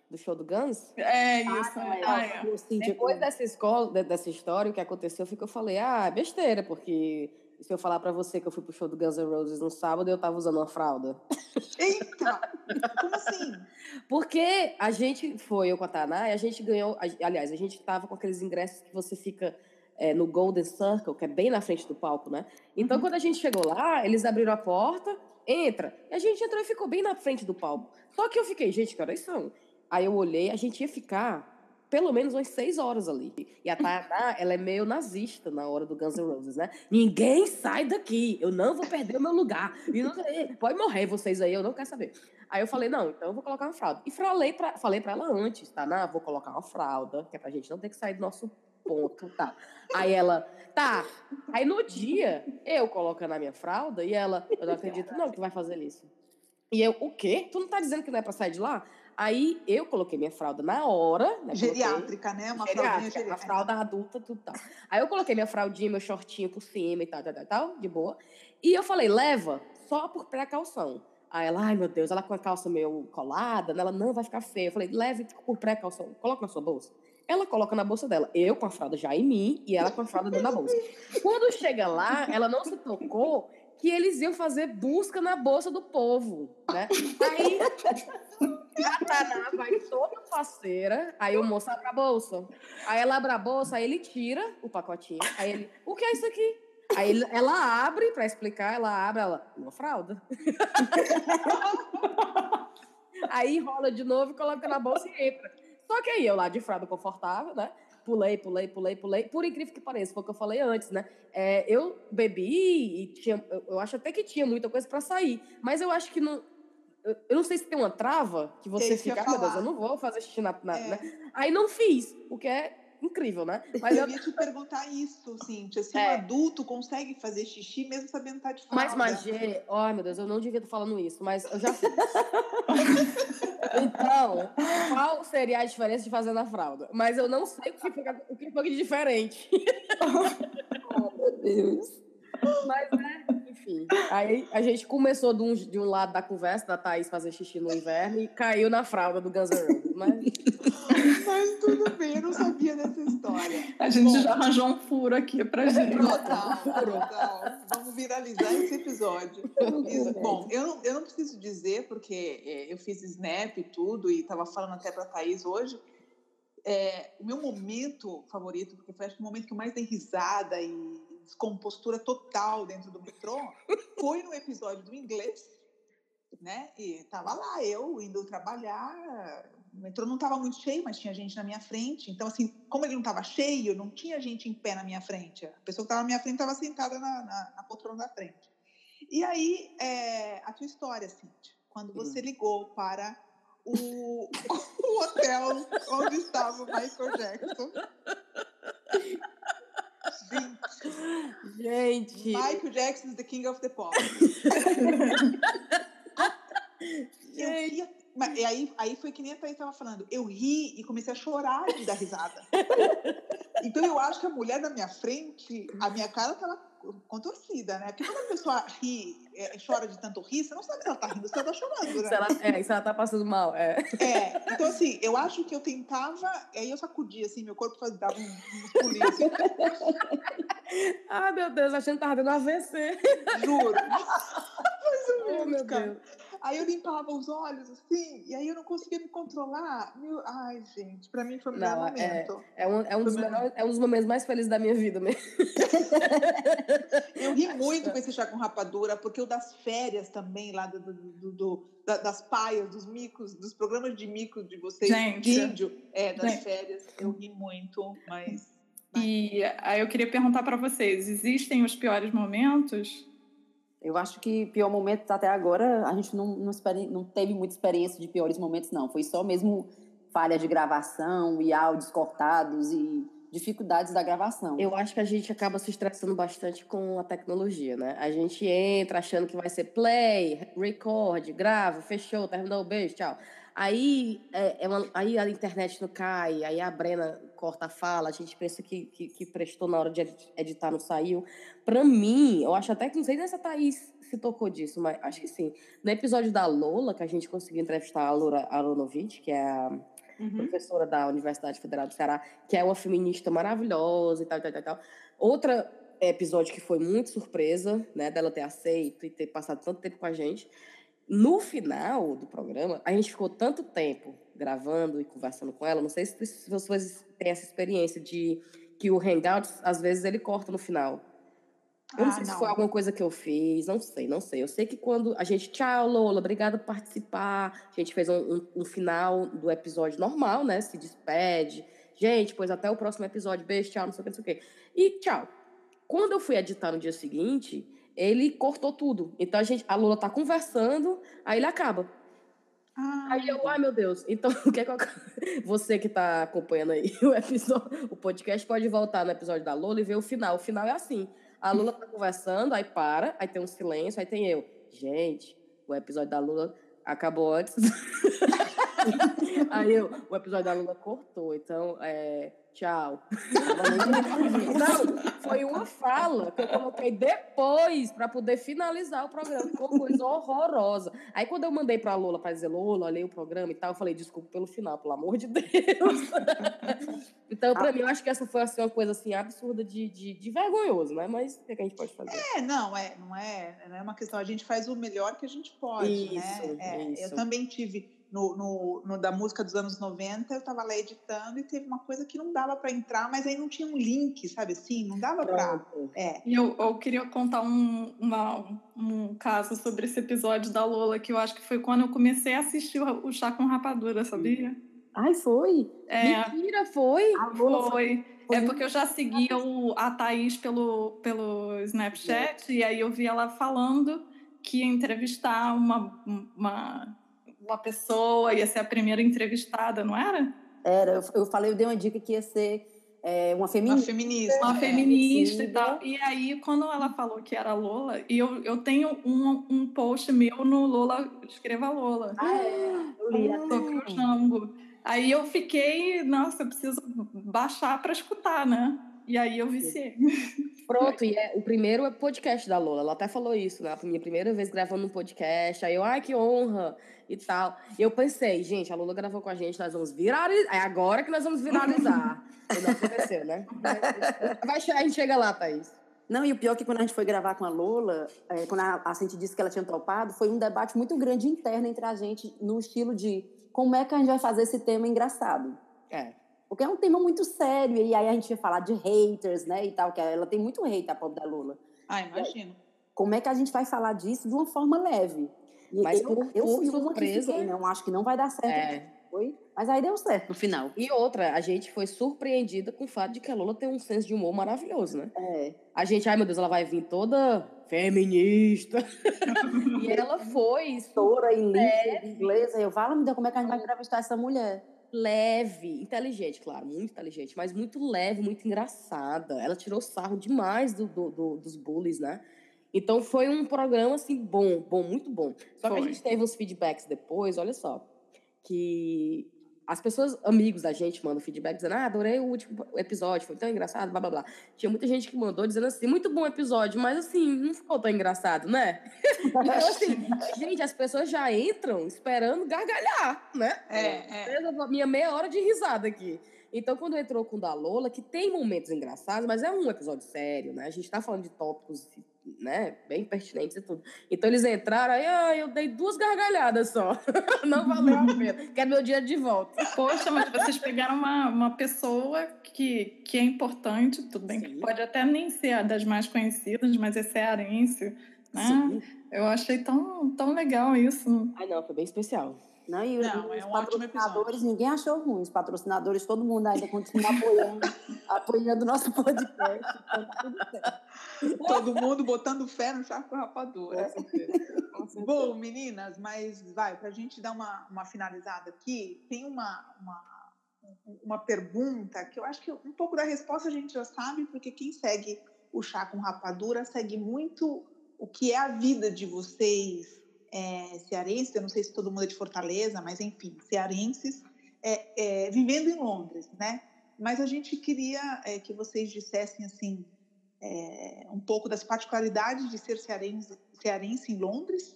do show do Guns. É isso. Ah, é, Ah, é. senti- Depois dessa escola, de- dessa história, o que aconteceu foi que eu falei, ah, é besteira, porque se eu falar pra você que eu fui pro show do Guns N' Roses no sábado, eu tava usando uma fralda. Eita! Como assim? Porque a gente foi, eu com a Taná, e a gente ganhou. Aliás, a gente tava com aqueles ingressos que você fica é, no Golden Circle, que é bem na frente do palco, né? Então, quando a gente chegou lá, eles abriram a porta, entra. E a gente entrou e ficou bem na frente do palco. Só que eu fiquei, gente, que horas são? Aí eu olhei, a gente ia ficar pelo menos umas seis horas ali. E a Taná, ela é meio nazista na hora do Guns N' Roses, né? Ninguém sai daqui, eu não vou perder o meu lugar. E não sei, pode morrer vocês aí, eu não quero saber. Aí eu falei, não, então eu vou colocar uma fralda. E falei pra, falei pra ela antes? Não, vou colocar uma fralda, que é pra gente não ter que sair do nosso ponto, tá? Aí ela, tá. Aí no dia, eu colocando a minha fralda e ela, eu não acredito não que vai fazer isso. E eu, o quê? Tu não tá dizendo que não é pra sair de lá? Aí eu coloquei minha fralda na hora. Né? Coloquei- Geriátrica, né? Uma geriátrica. fralda adulta, tudo tal. Aí eu coloquei minha fraldinha, meu shortinho por cima e tal, tal, tal, tal, de boa. E eu falei, leva, só por precaução. Aí ela, ai meu Deus, ela com a calça meio colada, né? ela não vai ficar feia. Eu falei, leve por precaução, coloca na sua bolsa. Ela coloca na bolsa dela. Eu com a fralda já em mim e ela com a fralda dentro da bolsa. Quando chega lá, ela não se tocou que eles iam fazer busca na bolsa do povo, né? Aí a Taná vai toda faceira, aí o moço abre a bolsa. Aí ela abre a bolsa, aí ele tira o pacotinho. Aí ele, o que é isso aqui? Aí ele- ela abre pra explicar, ela abre, ela, uma fralda. aí rola de novo, coloca na bolsa e entra. Só que aí eu lá de fralda confortável, né? Pulei, pulei, pulei, pulei. Por incrível que pareça, foi o que eu falei antes, né? É, eu bebi e tinha, eu, eu acho até que tinha muita coisa pra sair, mas eu acho que não. Eu, eu não sei se tem uma trava que você fica, ah, meu Deus, eu não vou fazer xixi na. na- É. né? Aí não fiz, o que é incrível, né? Mas eu eu, ia te perguntar isso, Cíntia. Se É. um adulto consegue fazer xixi mesmo sabendo estar de fralda. Mas, Magê, ai meu Deus, eu não devia estar falando isso, mas eu já fiz. então, qual seria a diferença de fazer na fralda? Mas eu não sei o que foi, o que foi de diferente. Meu Deus. Mas, né, enfim. Aí a gente começou de um, de um lado da conversa da Thaís fazer xixi no inverno e caiu na fralda do Guns N' Roses. Mas Mas tudo bem, eu não sabia dessa história. A gente Bom, já arranjou um furo aqui pra gente. Total, total. Vamos viralizar esse episódio. Isso, bom, eu não, eu não preciso dizer, porque é, eu fiz Snap e tudo, e estava falando até para a Thaís hoje. É, o meu momento favorito, porque foi acho que o momento que eu mais dei risada e descompostura total dentro do metrô, foi no episódio do inglês, né? E tava lá eu indo trabalhar, o metrô não estava muito cheio, mas tinha gente na minha frente. Então, assim, como ele não estava cheio, não tinha gente em pé na minha frente. A pessoa que estava na minha frente estava sentada na, na, na poltrona da frente. E aí, é, a tua história, Cintia, quando você ligou para o, o hotel onde estava o Michael Jackson. Gente, Michael Jackson is the king of the pop. Eu ria, mas, e aí, aí foi que nem a Thaís estava falando. Eu ri e comecei a chorar de dar risada. Então eu acho que a mulher na minha frente, a minha cara estava contorcida, né? Porque quando a pessoa ri, é, chora de tanto rir, você não sabe se ela tá rindo, se ela tá chorando, se né? ela, é, se ela tá passando mal, é. É, então assim, eu acho que eu tentava, aí eu sacudia assim, meu corpo fazia, dava um, uns pulinhos assim, Ai, meu Deus, achando que tava dando AVC. juro. Mais ou menos, meu cara. Deus. Aí eu limpava os olhos, assim, e aí eu não conseguia me controlar. Meu, ai, gente, pra mim foi o melhor Não, é- momento. É um, é, um dos melhores- é um dos momentos mais felizes da minha vida mesmo. Eu ri muito com esse chá com rapadura, porque o das férias também, lá do, do- do- do- da- das paias, dos micos, dos programas de mico de vocês, Gente. de índio, é, das Gente. férias, eu ri muito, mas. E aí eu queria perguntar para vocês: existem os piores momentos? Eu acho que pior momento até agora, a gente não, não, não teve muita experiência de piores momentos, não. Foi só mesmo falha de gravação e áudios cortados e dificuldades da gravação. Eu acho que a gente acaba se estressando bastante com a tecnologia, né? A gente entra achando que vai ser play, record, grava, fechou, terminou, beijo, tchau. Aí, é, é uma- aí a internet não cai, aí a Brena corta a fala, a gente pensa que, que, que prestou na hora de edi- editar, não saiu. Pra mim, eu acho até que, não sei se a Thaís se tocou disso, mas acho que sim. No episódio da Lola, que a gente conseguiu entrevistar a Laura Aronovich, que é a Uhum. professora da Universidade Federal do Ceará, que é uma feminista maravilhosa e tal, tal, tal, tal. Outra episódio que foi muito surpresa, né, dela ter aceito e ter passado tanto tempo com a gente. No final do programa, a gente ficou tanto tempo gravando e conversando com ela, não sei se, se vocês têm essa experiência de que o Hangouts, às vezes, ele corta no final. Eu não Ah, sei se não. foi alguma coisa que eu fiz, não sei, não sei. Eu sei que quando a gente, tchau, Lola, obrigada por participar. A gente fez um, um- um final do episódio normal, né? Se despede. Gente, pois até o próximo episódio. Beijo, tchau, não sei o que, não sei o que. E tchau. Quando eu fui editar no dia seguinte, ele cortou tudo. Então a gente, a Lola tá conversando, aí ele acaba. Ah, Aí eu, ai meu Deus. Então, o que é que eu... você que tá acompanhando aí o episódio, o podcast pode voltar no episódio da Lola e ver o final. O final é assim. A Lula tá conversando, aí para, aí tem um silêncio, aí tem eu. Gente, o episódio da Lula acabou antes. Aí eu, o episódio da Lula cortou, então, é, tchau. Não, foi uma fala que eu coloquei depois para poder finalizar o programa. Ficou coisa horrorosa. Aí quando eu mandei pra Lola pra dizer, Lola, olhei o programa e tal, eu falei, desculpa pelo final, pelo amor de Deus. então, pra mim, eu acho que essa foi assim, uma coisa assim, absurda de, de, de vergonhoso, né? Mas o que, é que a gente pode fazer? É, não, é, não é, não é uma questão. A gente faz o melhor que a gente pode, Isso, né? É, isso. Eu também tive no, no, no da música dos anos 90, eu estava lá editando e teve uma coisa que não dava para entrar, mas aí não tinha um link, sabe assim? Não dava para. É. E eu, eu queria contar um, uma- um caso sobre esse episódio da Lola, que eu acho que foi quando eu comecei a assistir o, o Chá com Rapadura, sabia? Ai, foi? É, Mentira, foi? A Lola foi. foi É porque eu já seguia o, a Thaís pelo, pelo Snapchat, e aí eu vi ela falando que ia entrevistar uma, uma, uma pessoa, ia ser a primeira entrevistada, não era? Era, eu, eu falei, eu dei uma dica que ia ser é, uma Uma feminista. feminista. Uma é. feminista e sim. tal. E aí, quando ela falou que era Lola, e eu, eu tenho um, um post meu no Lola, escreva Lola, Ah, é, eu li. sobre o Jango. Aí eu fiquei, nossa, eu preciso baixar para escutar, né? E aí eu viciei. Pronto, e é o primeiro podcast da Lola. Ela até falou isso, né? A minha primeira vez gravando um podcast. Aí eu, ai, que honra e tal. E eu pensei, gente, a Lola gravou com a gente, nós vamos viralizar. É agora que nós vamos viralizar. e não aconteceu, né? Vai, a gente chega lá, Thaís. Não, e o pior é que quando a gente foi gravar com a Lola, é, quando a, a Cinti disse que ela tinha topado, foi um debate muito grande interno entre a gente, no estilo de como é que a gente vai fazer esse tema engraçado. É. Porque é um tema muito sério, e aí a gente ia falar de haters, né, e tal, que ela tem muito hate, a pobre da Lola. Ah, imagino. Como é que a gente vai falar disso de uma forma leve? E Mas eu, por- eu fui uma que surpresa- fiquei, não, acho que não vai dar certo. É. Foi, mas aí deu certo no final. E outra, a gente foi surpreendida com o fato de que a Lola tem um senso de humor maravilhoso, né? É. A gente, ai meu Deus, ela vai vir toda feminista. e ela foi Doutora em língua inglesa, eu falo, me deu como é que a gente vai entrevistar essa mulher? Leve, inteligente, claro, muito inteligente, mas muito leve, muito engraçada. Ela tirou sarro demais do, do- do- dos bullies, né? Então foi um programa assim bom, bom, muito bom. Só que a Foi. gente teve uns feedbacks depois, olha só, que as pessoas, amigos da gente, mandam feedback dizendo: Ah, adorei o último episódio, foi tão engraçado, blá blá blá. Tinha muita gente que mandou dizendo assim: muito bom episódio, mas assim, não ficou tão engraçado, né? Então, assim, gente, as pessoas já entram esperando gargalhar, né? É, é. Minha meia hora de risada aqui. Então, quando entrou com o da Lola, que tem momentos engraçados, mas é um episódio sério, né? A gente tá falando de tópicos, né, bem pertinentes e tudo. Então, eles entraram, aí ah, eu dei duas gargalhadas só. Não valeu a pena. Quero meu dinheiro de volta. Poxa, mas vocês pegaram uma, uma pessoa que, que é importante, tudo bem, que Sim. pode até nem ser a das mais conhecidas, mas é cearense, né? Sim. Eu achei tão, tão legal isso. Ai, não, foi bem especial. Não, e Não, os é um patrocinadores, ninguém achou ruim. Os patrocinadores, todo mundo ainda continua apoiando, apoiando o nosso podcast. Então, tá. Todo mundo botando fé no Chaco Rapadura. Certeza. Bom, meninas, mas vai, para a gente dar uma, uma finalizada aqui, tem uma, uma, uma pergunta que eu acho que um pouco da resposta a gente já sabe, porque quem segue o Chá com Rapadura segue muito o que é a vida de vocês é, cearenses, eu não sei se todo mundo é de Fortaleza, mas enfim, cearenses, é, é, vivendo em Londres, né? Mas a gente queria que vocês dissessem assim um pouco das particularidades de ser cearense, cearense em Londres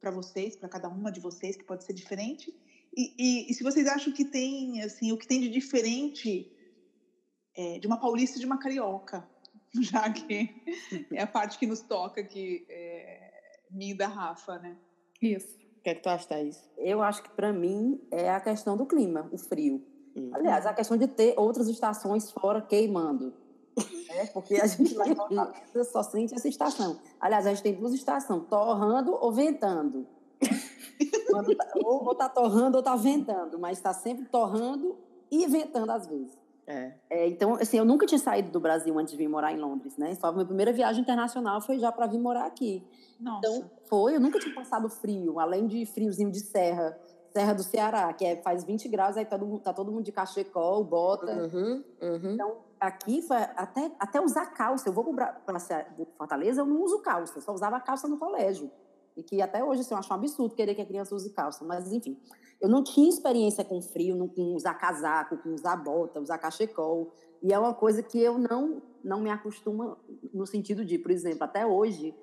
para vocês, para cada uma de vocês, que pode ser diferente. E, e- e se vocês acham que tem assim o que tem de diferente é, de uma paulista e de uma carioca, já que é a parte que nos toca aqui, é, minha e da Rafa, né? Isso. O que é que tu acha, Thaís? Eu acho que para mim é a questão do clima, o frio. Hum. Aliás, a questão de ter outras estações fora queimando. É, porque a gente lá em Fortaleza só sente essa estação. Aliás, a gente tem duas estações, torrando ou ventando. Tá- ou, ou tá torrando ou tá ventando, mas está sempre torrando e ventando às vezes. É. É, então, assim, eu nunca tinha saído do Brasil antes de vir morar em Londres, né? Só a minha primeira viagem internacional foi já para vir morar aqui. Nossa. Então, foi, eu nunca tinha passado frio, além de friozinho de serra, Serra do Ceará, que é, faz 20 graus, aí todo, mundo- tá todo mundo de cachecol, bota. Uhum, uhum. Então, aqui, foi até, até usar calça, eu vou para Fortaleza, eu não uso calça, só usava calça no colégio. E que até hoje assim, eu acho um absurdo querer que a criança use calça. Mas, enfim, eu não tinha experiência com frio, não, com usar casaco, com usar bota, usar cachecol. E é uma coisa que eu não, não me acostumo no sentido de, por exemplo, até hoje,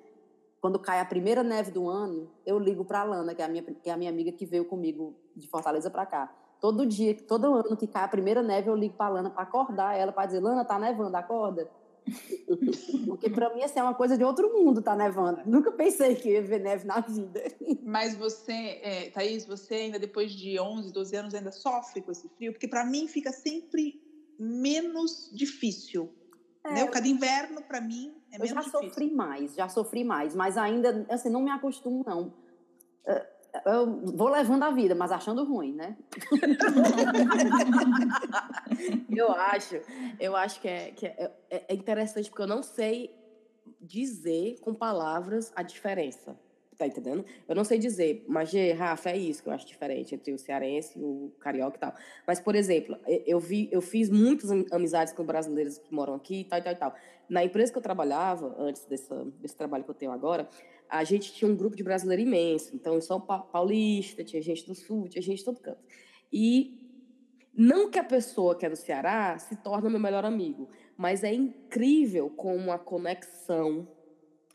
quando cai a primeira neve do ano, eu ligo para a Lana, que é a, minha, que é a minha amiga que veio comigo de Fortaleza para cá. Todo dia, todo ano que cai a primeira neve, eu ligo para a Lana para acordar ela, para dizer: Lana, tá nevando, acorda. Porque para mim assim, é uma coisa de outro mundo, tá nevando. Nunca pensei que ia ver neve na vida. Mas você, é, Thaís, você ainda depois de 11, 12 anos ainda sofre com esse frio? Porque para mim fica sempre menos difícil. É, né? Cada inverno, para mim, é menos difícil. Eu já sofri mais, já sofri mais. Mas ainda, assim, não me acostumo, não. Eu vou levando a vida, mas achando ruim, né? eu acho, eu acho que, é, que é, é interessante porque eu não sei dizer com palavras a diferença. Tá entendendo? Eu não sei dizer, mas, Rafa, é isso que eu acho diferente entre o cearense, o carioca e tal. Mas, por exemplo, eu, vi, eu fiz muitas amizades com brasileiros que moram aqui e tal, e tal, e tal. Na empresa que eu trabalhava, antes desse, desse trabalho que eu tenho agora, a gente tinha um grupo de brasileiro imenso. Então, em São Paulista, tinha gente do Sul, tinha gente de todo canto. E não que a pessoa que é do Ceará se torne meu melhor amigo, mas é incrível como a conexão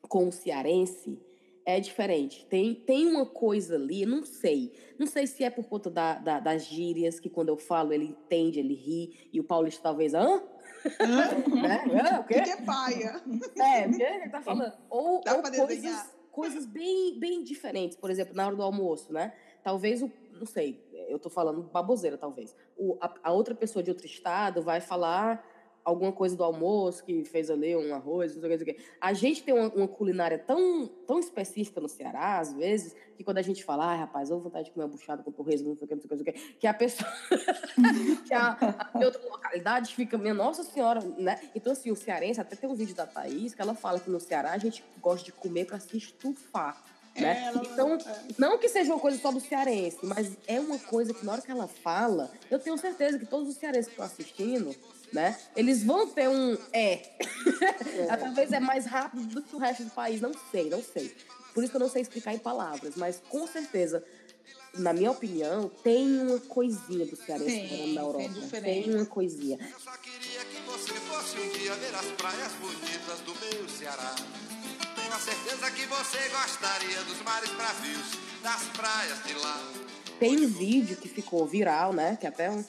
com o cearense é diferente. Tem, tem uma coisa ali, não sei. Não sei se é por conta da, da, das gírias, que quando eu falo ele entende, ele ri, e o paulista talvez, hã? né? É, o quê? que é paia? É, o que ele tá falando? Ou, Dá ou coisas, coisas bem, bem diferentes. Por exemplo, na hora do almoço, né? Talvez o, não sei, eu tô falando baboseira, talvez. O, a, a outra pessoa de outro estado vai falar alguma coisa do almoço que fez ali, um arroz, não sei o que, não sei o que. A gente tem uma, uma, culinária tão, tão específica no Ceará, às vezes, que quando a gente fala, ah, rapaz, eu vou vontade de comer uma buchada com torresmo, não sei o que, não sei o que, não sei o que, que a pessoa, que a, a, outra localidade fica, minha nossa senhora, né? Então, assim, o cearense, até tem um vídeo da Thaís, que ela fala que no Ceará a gente gosta de comer para se estufar. Né? É, ela, então, é. não que seja uma coisa só do cearense, mas é uma coisa que na hora que ela fala, eu tenho certeza que todos os cearenses que estão assistindo né? Eles vão ter um é. é. Talvez é mais rápido do que o resto do país, não sei, não sei. Por isso que eu não sei explicar em palavras, mas com certeza, na minha opinião, tem uma coisinha do cearense morando na Europa. Tem, tem uma coisinha. Eu só queria que você fosse um dia ver as praias bonitas do meu Ceará. Tenho a certeza que você gostaria dos mares bravios, das praias de lá. Tem um vídeo que ficou viral, né? Que até um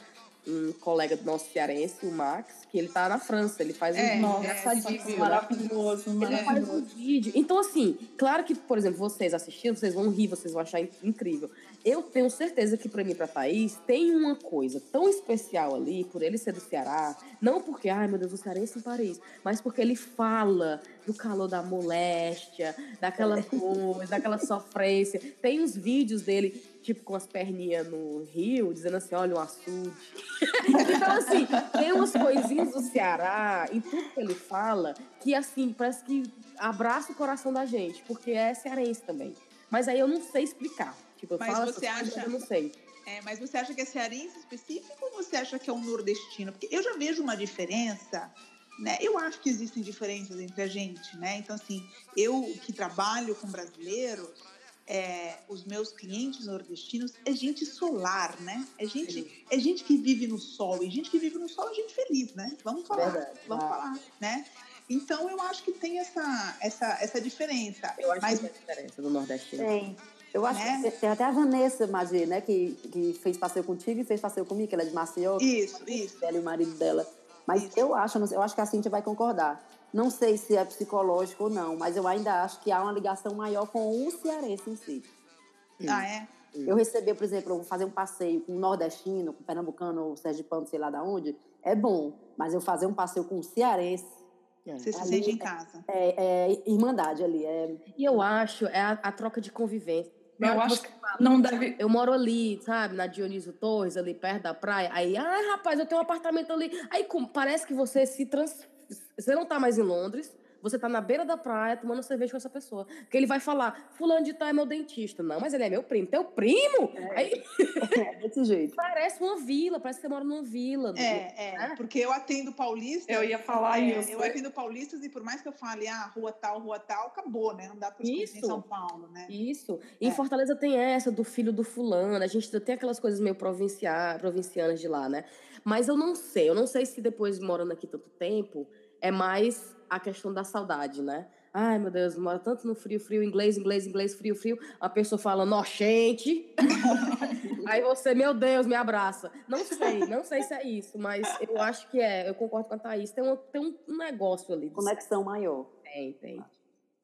um colega do nosso cearense, o Max, que ele tá na França, ele faz é, um vídeo é, maravilhoso, maravilhoso. Ele faz um vídeo. Então, assim, claro que, por exemplo, vocês assistindo, vocês vão rir, vocês vão achar incrível. Eu tenho certeza que para mim, para Thaís, tem uma coisa tão especial ali, por ele ser do Ceará, não porque, ai meu Deus, o cearense em Paris, mas porque ele fala do calor da moléstia, daquela coisa, daquela sofrência. Tem uns vídeos dele tipo, com as perninhas no rio, dizendo assim, olha o açude. então, assim, tem umas coisinhas do Ceará, em tudo que ele fala, que, assim, parece que abraça o coração da gente, porque é cearense também. Mas aí eu não sei explicar. Tipo, eu mas falo você acha... eu não sei. É, mas você acha que é cearense específico ou você acha que é um nordestino? Porque eu já vejo uma diferença né? Eu acho que existem diferenças entre a gente, né? Então, assim, eu que trabalho com brasileiros, é, os meus clientes nordestinos é gente solar, né? É gente, é gente que vive no sol. E gente que vive no sol é gente feliz, né? Vamos falar, Verdade, vamos ah. falar, né? Então eu acho que tem essa, essa, essa diferença. Eu acho Mas, que tem diferença do nordestino. Tem. Eu acho né? que tem até a Vanessa Madi, né? Que, que fez passeio contigo e fez passeio comigo, que ela é de Maceió. Isso, isso. Ela e o marido dela. Mas isso. eu acho, eu acho que a Cintia vai concordar não sei se é psicológico ou não, mas eu ainda acho que há uma ligação maior com o cearense em si. Ah, é? Eu receber, por exemplo, eu vou fazer um passeio com um nordestino, com um pernambucano ou sergipano, sei lá de onde, é bom. Mas eu fazer um passeio com um cearense. Você se sente em casa. É, é, irmandade ali. É... E eu acho, é a, a troca de convivência. Eu acho que não deve. Eu moro ali, sabe, na Dionísio Torres, ali perto da praia. Aí, ah, rapaz, eu tenho um apartamento ali. Aí parece que você se trans, você não está mais em Londres, você tá na beira da praia tomando cerveja com essa pessoa. Porque ele vai falar, fulano de tal é meu dentista. Não, mas ele é meu primo. Teu primo? É. Aí É desse jeito. parece uma vila, parece que você mora numa vila. É, é, né? porque eu atendo paulistas. Eu ia falar é, isso. Eu atendo paulistas e por mais que eu fale, ah, rua tal, rua tal, acabou, né? Não dá pra escolher em Isso. São Paulo, né? Isso. E em É. Fortaleza tem essa do filho do fulano. A gente tem aquelas coisas meio provincia, provincianas de lá, né? Mas eu não sei. Eu não sei se depois morando aqui tanto tempo é mais a questão da saudade, né? Ai, meu Deus, mora tanto no frio, frio, inglês, inglês, inglês, frio, frio. A pessoa fala, noxente. Aí você, meu Deus, me abraça. Não sei, não sei se é isso, mas eu acho que é. Eu concordo com a Thaís. Tem um, tem um negócio ali. Conexão maior. Tem, tem.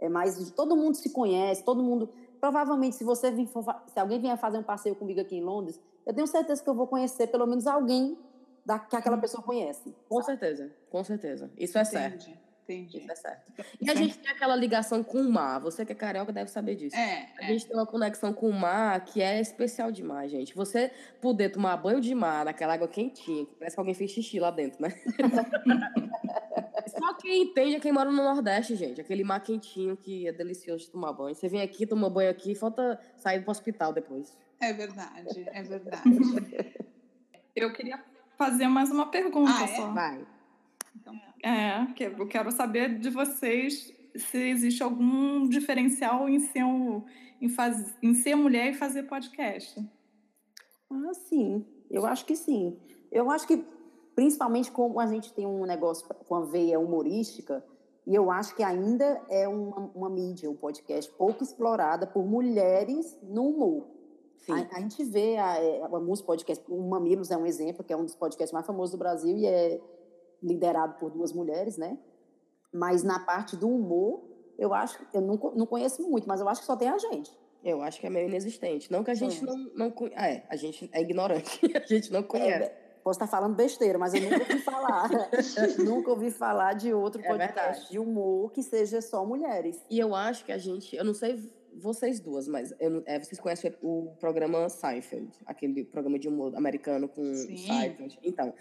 É mais. Todo mundo se conhece, todo mundo. Provavelmente, se você vir, se alguém vier fazer um passeio comigo aqui em Londres, eu tenho certeza que eu vou conhecer pelo menos alguém da, que aquela pessoa conhece. Com certeza, com certeza. Isso é certo. Entendi, entendi. Isso é certo. E a gente tem aquela ligação com o mar. Você que é carioca deve saber disso. É, A é. gente tem uma conexão com o mar que é especial demais, gente. Você poder tomar banho de mar naquela água quentinha, que parece que alguém fez xixi lá dentro, né? Só quem entende é quem mora no Nordeste, gente. Aquele mar quentinho que é delicioso de tomar banho. Você vem aqui, toma banho aqui, falta sair pro hospital depois. É verdade, é verdade. Eu queria fazer mais uma pergunta Ah, é? só. Vai. É, que eu quero saber de vocês se existe algum diferencial em ser, um- em faz, em ser mulher e fazer podcast. Ah, sim. Eu acho que sim. Eu acho que, principalmente como a gente tem um negócio com a veia humorística, e eu acho que ainda é uma, uma mídia, um podcast pouco explorada por mulheres no humor. A, a gente vê a, é, alguns podcasts, o Mamilos é um exemplo, que é um dos podcasts mais famosos do Brasil e é liderado por duas mulheres, né? Mas na parte do humor, eu acho, eu não, não conheço muito, mas eu acho que só tem a gente. Eu acho que é meio inexistente. Não que a gente É. não, não conhe- ah, É, a gente é ignorante. a gente não conhece. É, posso estar falando besteira, mas eu nunca ouvi falar. nunca ouvi falar de outro É podcast verdade. de humor que seja só mulheres. E eu acho que a gente, eu não sei vocês duas, mas eu é, vocês conhecem o programa Seinfeld, aquele programa de humor americano com Sim. Seinfeld. Então,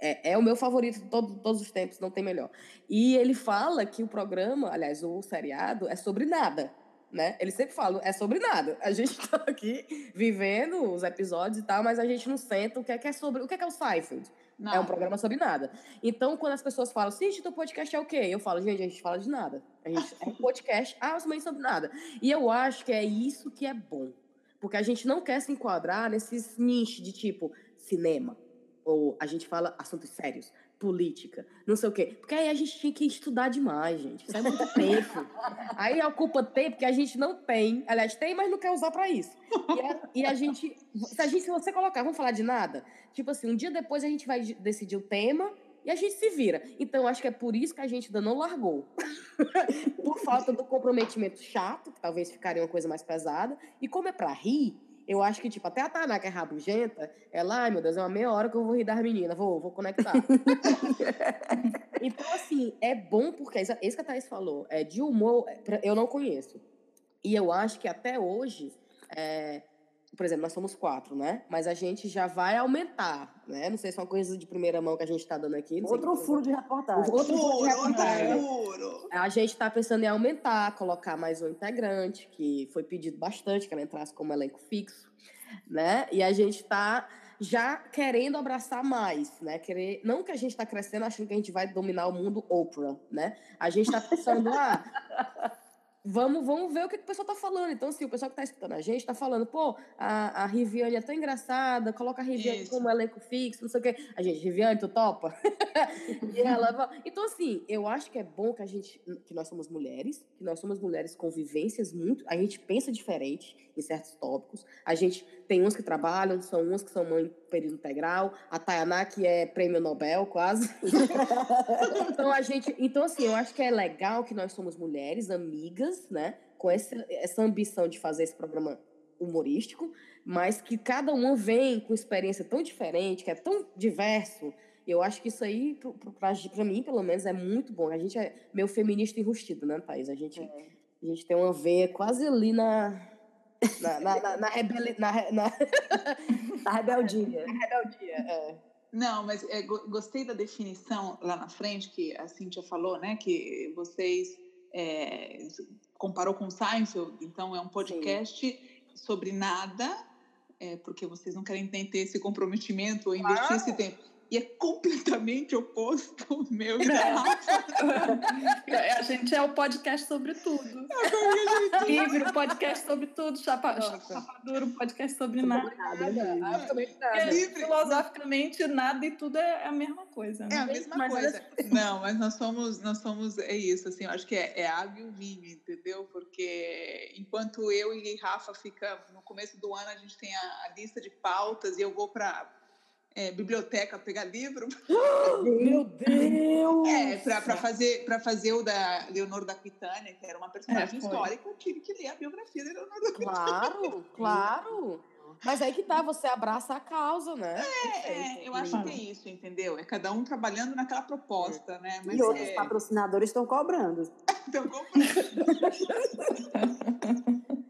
é, é o meu favorito de todo, todos os tempos, não tem melhor. E ele fala que o programa, aliás, o seriado, é sobre nada. Né? Ele sempre fala, é sobre nada. A gente tá aqui vivendo os episódios e tal, mas a gente não senta o que é que é sobre. O que é que é o Seinfeld? É um Nada. programa sobre nada. Então, quando as pessoas falam, Cintia, teu podcast é o quê? Eu falo, gente, a gente fala de nada. A gente é um podcast absolutamente sobre nada. E eu acho que é isso que é bom. Porque a gente não quer se enquadrar nesses nichos de tipo cinema. Ou a gente fala assuntos sérios, política, não sei o quê. Porque aí a gente tinha que estudar demais, gente. Isso é muito tempo. Aí ocupa tempo que a gente não tem. Aliás, tem, mas não quer usar pra isso. E a, e a gente. Se a gente, se você colocar, vamos falar de nada? Tipo assim, um dia depois a gente vai de- decidir o tema e a gente se vira. Então, acho que é por isso que a gente ainda não largou. por falta do comprometimento chato, que talvez ficaria uma coisa mais pesada. E como é pra rir, eu acho que, tipo, até a Taná, que é rabugenta, ela, ai meu Deus, é uma meia hora que eu vou rir das meninas, vou, vou conectar. então, assim, é bom porque, isso isso que a Thaís falou, é, de humor, é, eu não conheço. E eu acho que até hoje, é, por exemplo, nós somos quatro, né? Mas a gente já vai aumentar, né? Não sei se é uma coisa de primeira mão que a gente está dando aqui. Outro furo de reportagem. Outro furo de reportagem. Furo. A gente está pensando em aumentar, colocar mais um integrante, que foi pedido bastante que ela entrasse como elenco fixo, né? E a gente está já querendo abraçar mais, né? Querer, não que a gente está crescendo achando que a gente vai dominar o mundo Oprah, né? A gente está pensando, ah, vamos, vamos ver o que, que o pessoal tá falando. Então, assim, o pessoal que tá escutando a gente tá falando, pô, a, a Riviane é tão engraçada, coloca a Riviane Isso. como elenco fixo, não sei o quê. A gente, Riviane, tu topa? e ela Então, assim, eu acho que é bom que a gente, que nós somos mulheres, que nós somos mulheres com vivências muito, a gente pensa diferente em certos tópicos. A gente tem uns que trabalham, são uns que são mãe período integral, a Tayaná que é prêmio Nobel, quase. então a gente, então assim, eu acho que é legal que nós somos mulheres, amigas, né, com essa, essa ambição de fazer esse programa humorístico, mas que cada uma vem com experiência tão diferente, que é tão diverso. Eu acho que isso aí, pra mim, pelo menos, é muito bom. A gente é meio feminista enrustido, né, Thaís? A gente, a gente tem uma veia quase ali na. Na, na, na, na, rebeli- na, na, A rebeldia. na rebeldia. É. Não, mas é, go- gostei da definição lá na frente que a Cíntia falou, né? Que vocês é, comparou com Seinfeld, então é um podcast sobre nada, é, porque vocês não querem nem ter esse comprometimento ou investir Claro. esse tempo. E é completamente oposto ao meu e da Rafa. A gente é o podcast sobre tudo. Livre, podcast sobre tudo. Chapa, chapa duro, podcast sobre nada. Nada, absolutamente Porque, nada. livre. filosoficamente, nada e tudo é a mesma coisa. É a né? mesma Mas coisa. Não, mas nós somos, nós somos, é isso, assim, eu acho que é, é água e o vinho, entendeu? Porque enquanto eu e Rafa fica no começo do ano, a gente tem a, a lista de pautas e eu vou para biblioteca pegar livro, Meu Deus! é, para fazer fazer o da Leonor da Aquitânia, que era uma personagem É, histórica, eu tive que ler a biografia da Leonor da Claro, claro. Mas aí que tá, você abraça a causa, né? É, eu acho que é isso, entendeu? É cada um trabalhando naquela proposta, né? Mas E outros é, patrocinadores estão cobrando. Então, comprando.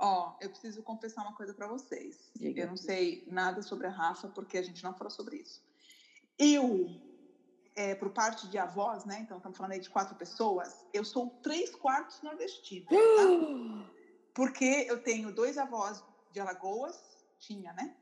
Ó, eu preciso confessar uma coisa para vocês. Diga. Eu não sei nada sobre a Rafa, porque a gente não falou sobre isso. Eu, é, por parte de avós, né? Então, estamos falando aí de quatro pessoas. Eu sou três quartos nordestina, tá? Porque eu tenho dois avós de Alagoas, tinha, né?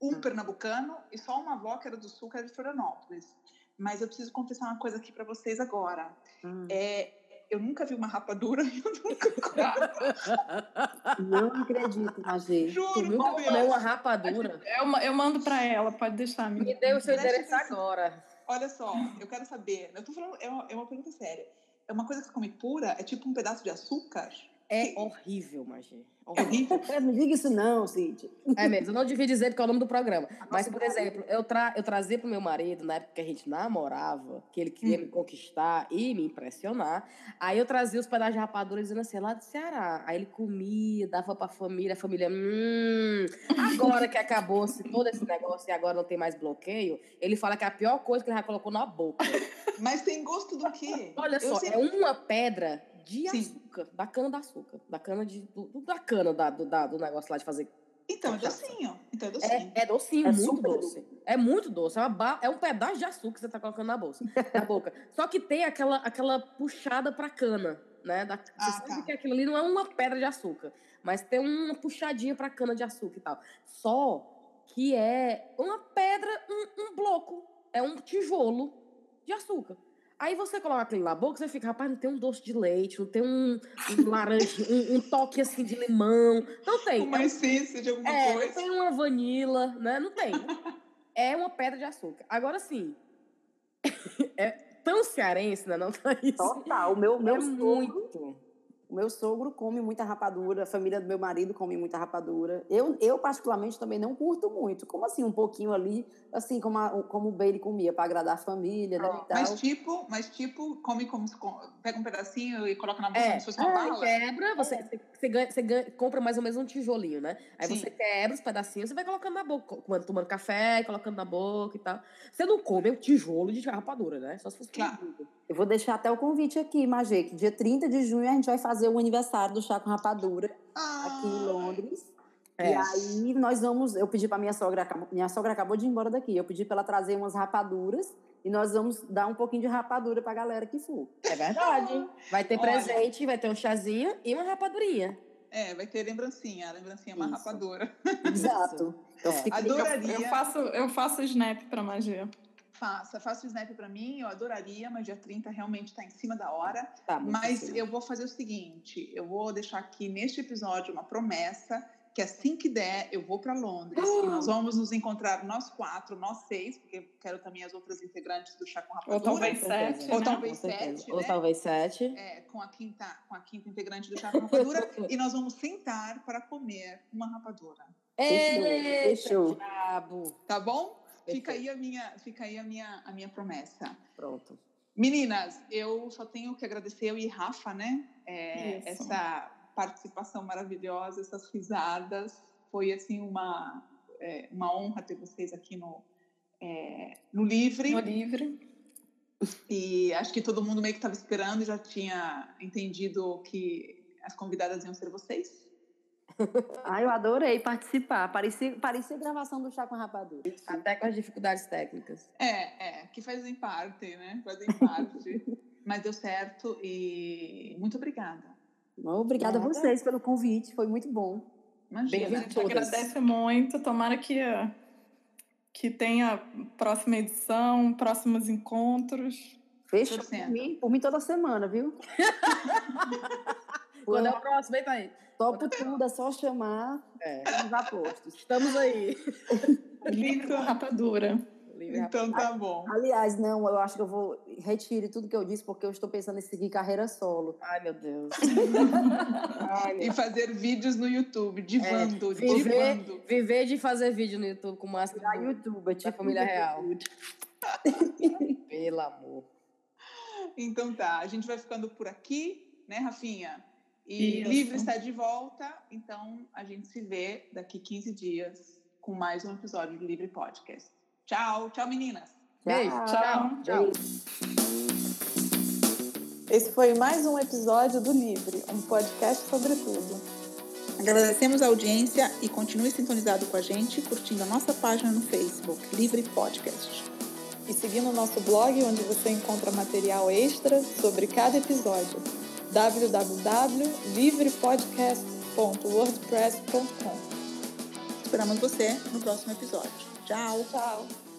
Um Hum. pernambucano e só uma avó que era do sul, que era de Florianópolis. Mas eu preciso confessar uma coisa aqui para vocês agora. Hum. É, eu nunca vi uma rapadura e eu nunca Não acredito, Magê. Tu juro. nunca por comeu Deus. uma rapadura? Eu, ma- eu mando pra ela, pode deixar, Me amiga. dê o seu endereço agora. Olha só, eu quero saber. Eu tô falando, é uma, é uma pergunta séria. É uma coisa que você come pura? É tipo um pedaço de açúcar? É horrível, Magê. É horrível. Não diga isso não, Cid. É mesmo, eu não devia dizer porque é o nome do programa. Mas, por exemplo, eu, tra eu trazia pro meu marido, na época que a gente namorava, que ele queria Hum. me conquistar e me impressionar. Aí eu trazia os pedaços de rapadura dizendo assim, é lá do Ceará. Aí ele comia, dava pra família, a família, hum, agora que acabou-se todo esse negócio e agora não tem mais bloqueio, ele fala que é a pior coisa que ele já colocou na boca. Mas tem gosto do quê? Olha Eu só, sempre- é uma pedra de Sim. açúcar, da cana da açúcar, da cana de, do, da cana da, do, da- do negócio lá de fazer Então é cachaça. docinho. Então é docinho. É, é docinho, É muito super doce. É muito doce. É, ba- é um pedaço de açúcar que você tá colocando na bolsa, na boca. Só que tem aquela, aquela puxada pra cana, né? Da, você Ah, sabe tá. que aquilo ali não é uma pedra de açúcar, mas tem uma puxadinha pra cana de açúcar e tal. Só que é uma pedra, um, um bloco, é um tijolo de açúcar. Aí você coloca aquilo na boca, você fica, rapaz, não tem um doce de leite, não tem um, um laranja, um, um toque assim de limão. Não tem. Uma É um essência de alguma é, não coisa. tem uma vanila, né? Não tem. É uma pedra de açúcar. Agora sim, é tão cearense, né? Não tá isso. Total. O meu, meu é sogro, muito. O meu sogro come muita rapadura, a família do meu marido come muita rapadura. Eu, eu particularmente, também não curto muito. Como assim, um pouquinho ali, assim, como, a- como o Bailey comia, para agradar a família, né? E tal. Mas tipo, mas tipo, come como se pega um pedacinho e coloca na boca É, como se fosse uma você bala. quebra, você, você, você ganha- você ganha- compra mais ou menos um tijolinho, né? Aí Sim. você quebra os pedacinhos, você vai colocando na boca, tomando café, colocando na boca e tal. Você não come o tijolo de rapadura, né? Só se fosse Claro. Eu vou deixar até o convite aqui, Magê, que dia 30 de junho a gente vai fazer o aniversário do Chá com Rapadura aqui em Ah, Londres. É. E aí nós vamos, eu pedi para minha sogra, minha sogra acabou de ir embora daqui, eu pedi para ela trazer umas rapaduras e nós vamos dar um pouquinho de rapadura para a galera que for. É verdade. Vai ter Olha. presente, vai ter um chazinho e uma rapadurinha. É, vai ter lembrancinha. A lembrancinha é uma Isso. rapadura. Exato. Então É. Adoraria. Eu faço, eu faço snap pra magia. Faça, faça o snap para mim, eu adoraria, mas dia 30 realmente está em cima da hora. tá, Mas eu vou fazer o seguinte: eu vou deixar aqui neste episódio uma promessa que assim que der, eu vou para Londres e nós vamos nos encontrar nós quatro, nós seis, porque eu quero também as outras integrantes do Chá com Ou Rapadura. talvez Com certeza. sete, Ou né? talvez Com certeza. sete, Ou né? talvez sete. É, com, a quinta, com a quinta integrante do Chá com Rapadura. e nós vamos sentar para comer uma rapadura. Fechou, fechou. Tá bom? Fica aí, a minha, fica aí a, minha, a minha promessa. Pronto. Meninas, eu só tenho que agradecer eu e Rafa, né? É, Isso. essa participação maravilhosa, essas risadas. Foi, assim, uma, é, uma honra ter vocês aqui no, é, no Livre. No livre. E acho que todo mundo meio que estava esperando e já tinha entendido que as convidadas iam ser vocês. Ah, eu adorei participar. Parecia, parecia gravação do Chá com Rapadura. Até com as dificuldades técnicas. É, é, que fazem parte, né? Fazem parte. mas deu certo e muito obrigada. Obrigada a vocês pelo convite, foi muito bom. Imagina. A gente agradece muito. Tomara que, que tenha próxima edição, próximos encontros. Fechou por mim, por mim toda semana, viu? Quando é o próximo, hein, Thaís? Topo tudo, é só chamar É. os apostos. Estamos aí. Livre com rapadura. Então tá bom. Aliás, não, eu acho que eu vou retire tudo que eu disse, porque eu estou pensando em seguir carreira solo. Ai, meu Deus. E fazer vídeos no YouTube, divando, Viver, divando. viver de fazer vídeo no YouTube com máscara Na do- YouTube, da família real. Pelo amor. Então tá, a gente vai ficando por aqui, né, Rafinha? E Isso. Livre está de volta, então a gente se vê daqui 15 dias com mais um episódio do Livre Podcast. Tchau, tchau meninas! Beijo. Tchau. Tchau. Esse foi mais um episódio do Livre, um podcast sobre tudo. Agradecemos a audiência e continue sintonizado com a gente, curtindo a nossa página no Facebook, Livre Podcast. E seguindo o nosso blog, onde você encontra material extra sobre cada episódio. www.livrepodcast.wordpress.com Esperamos você no próximo episódio. Tchau! Tchau!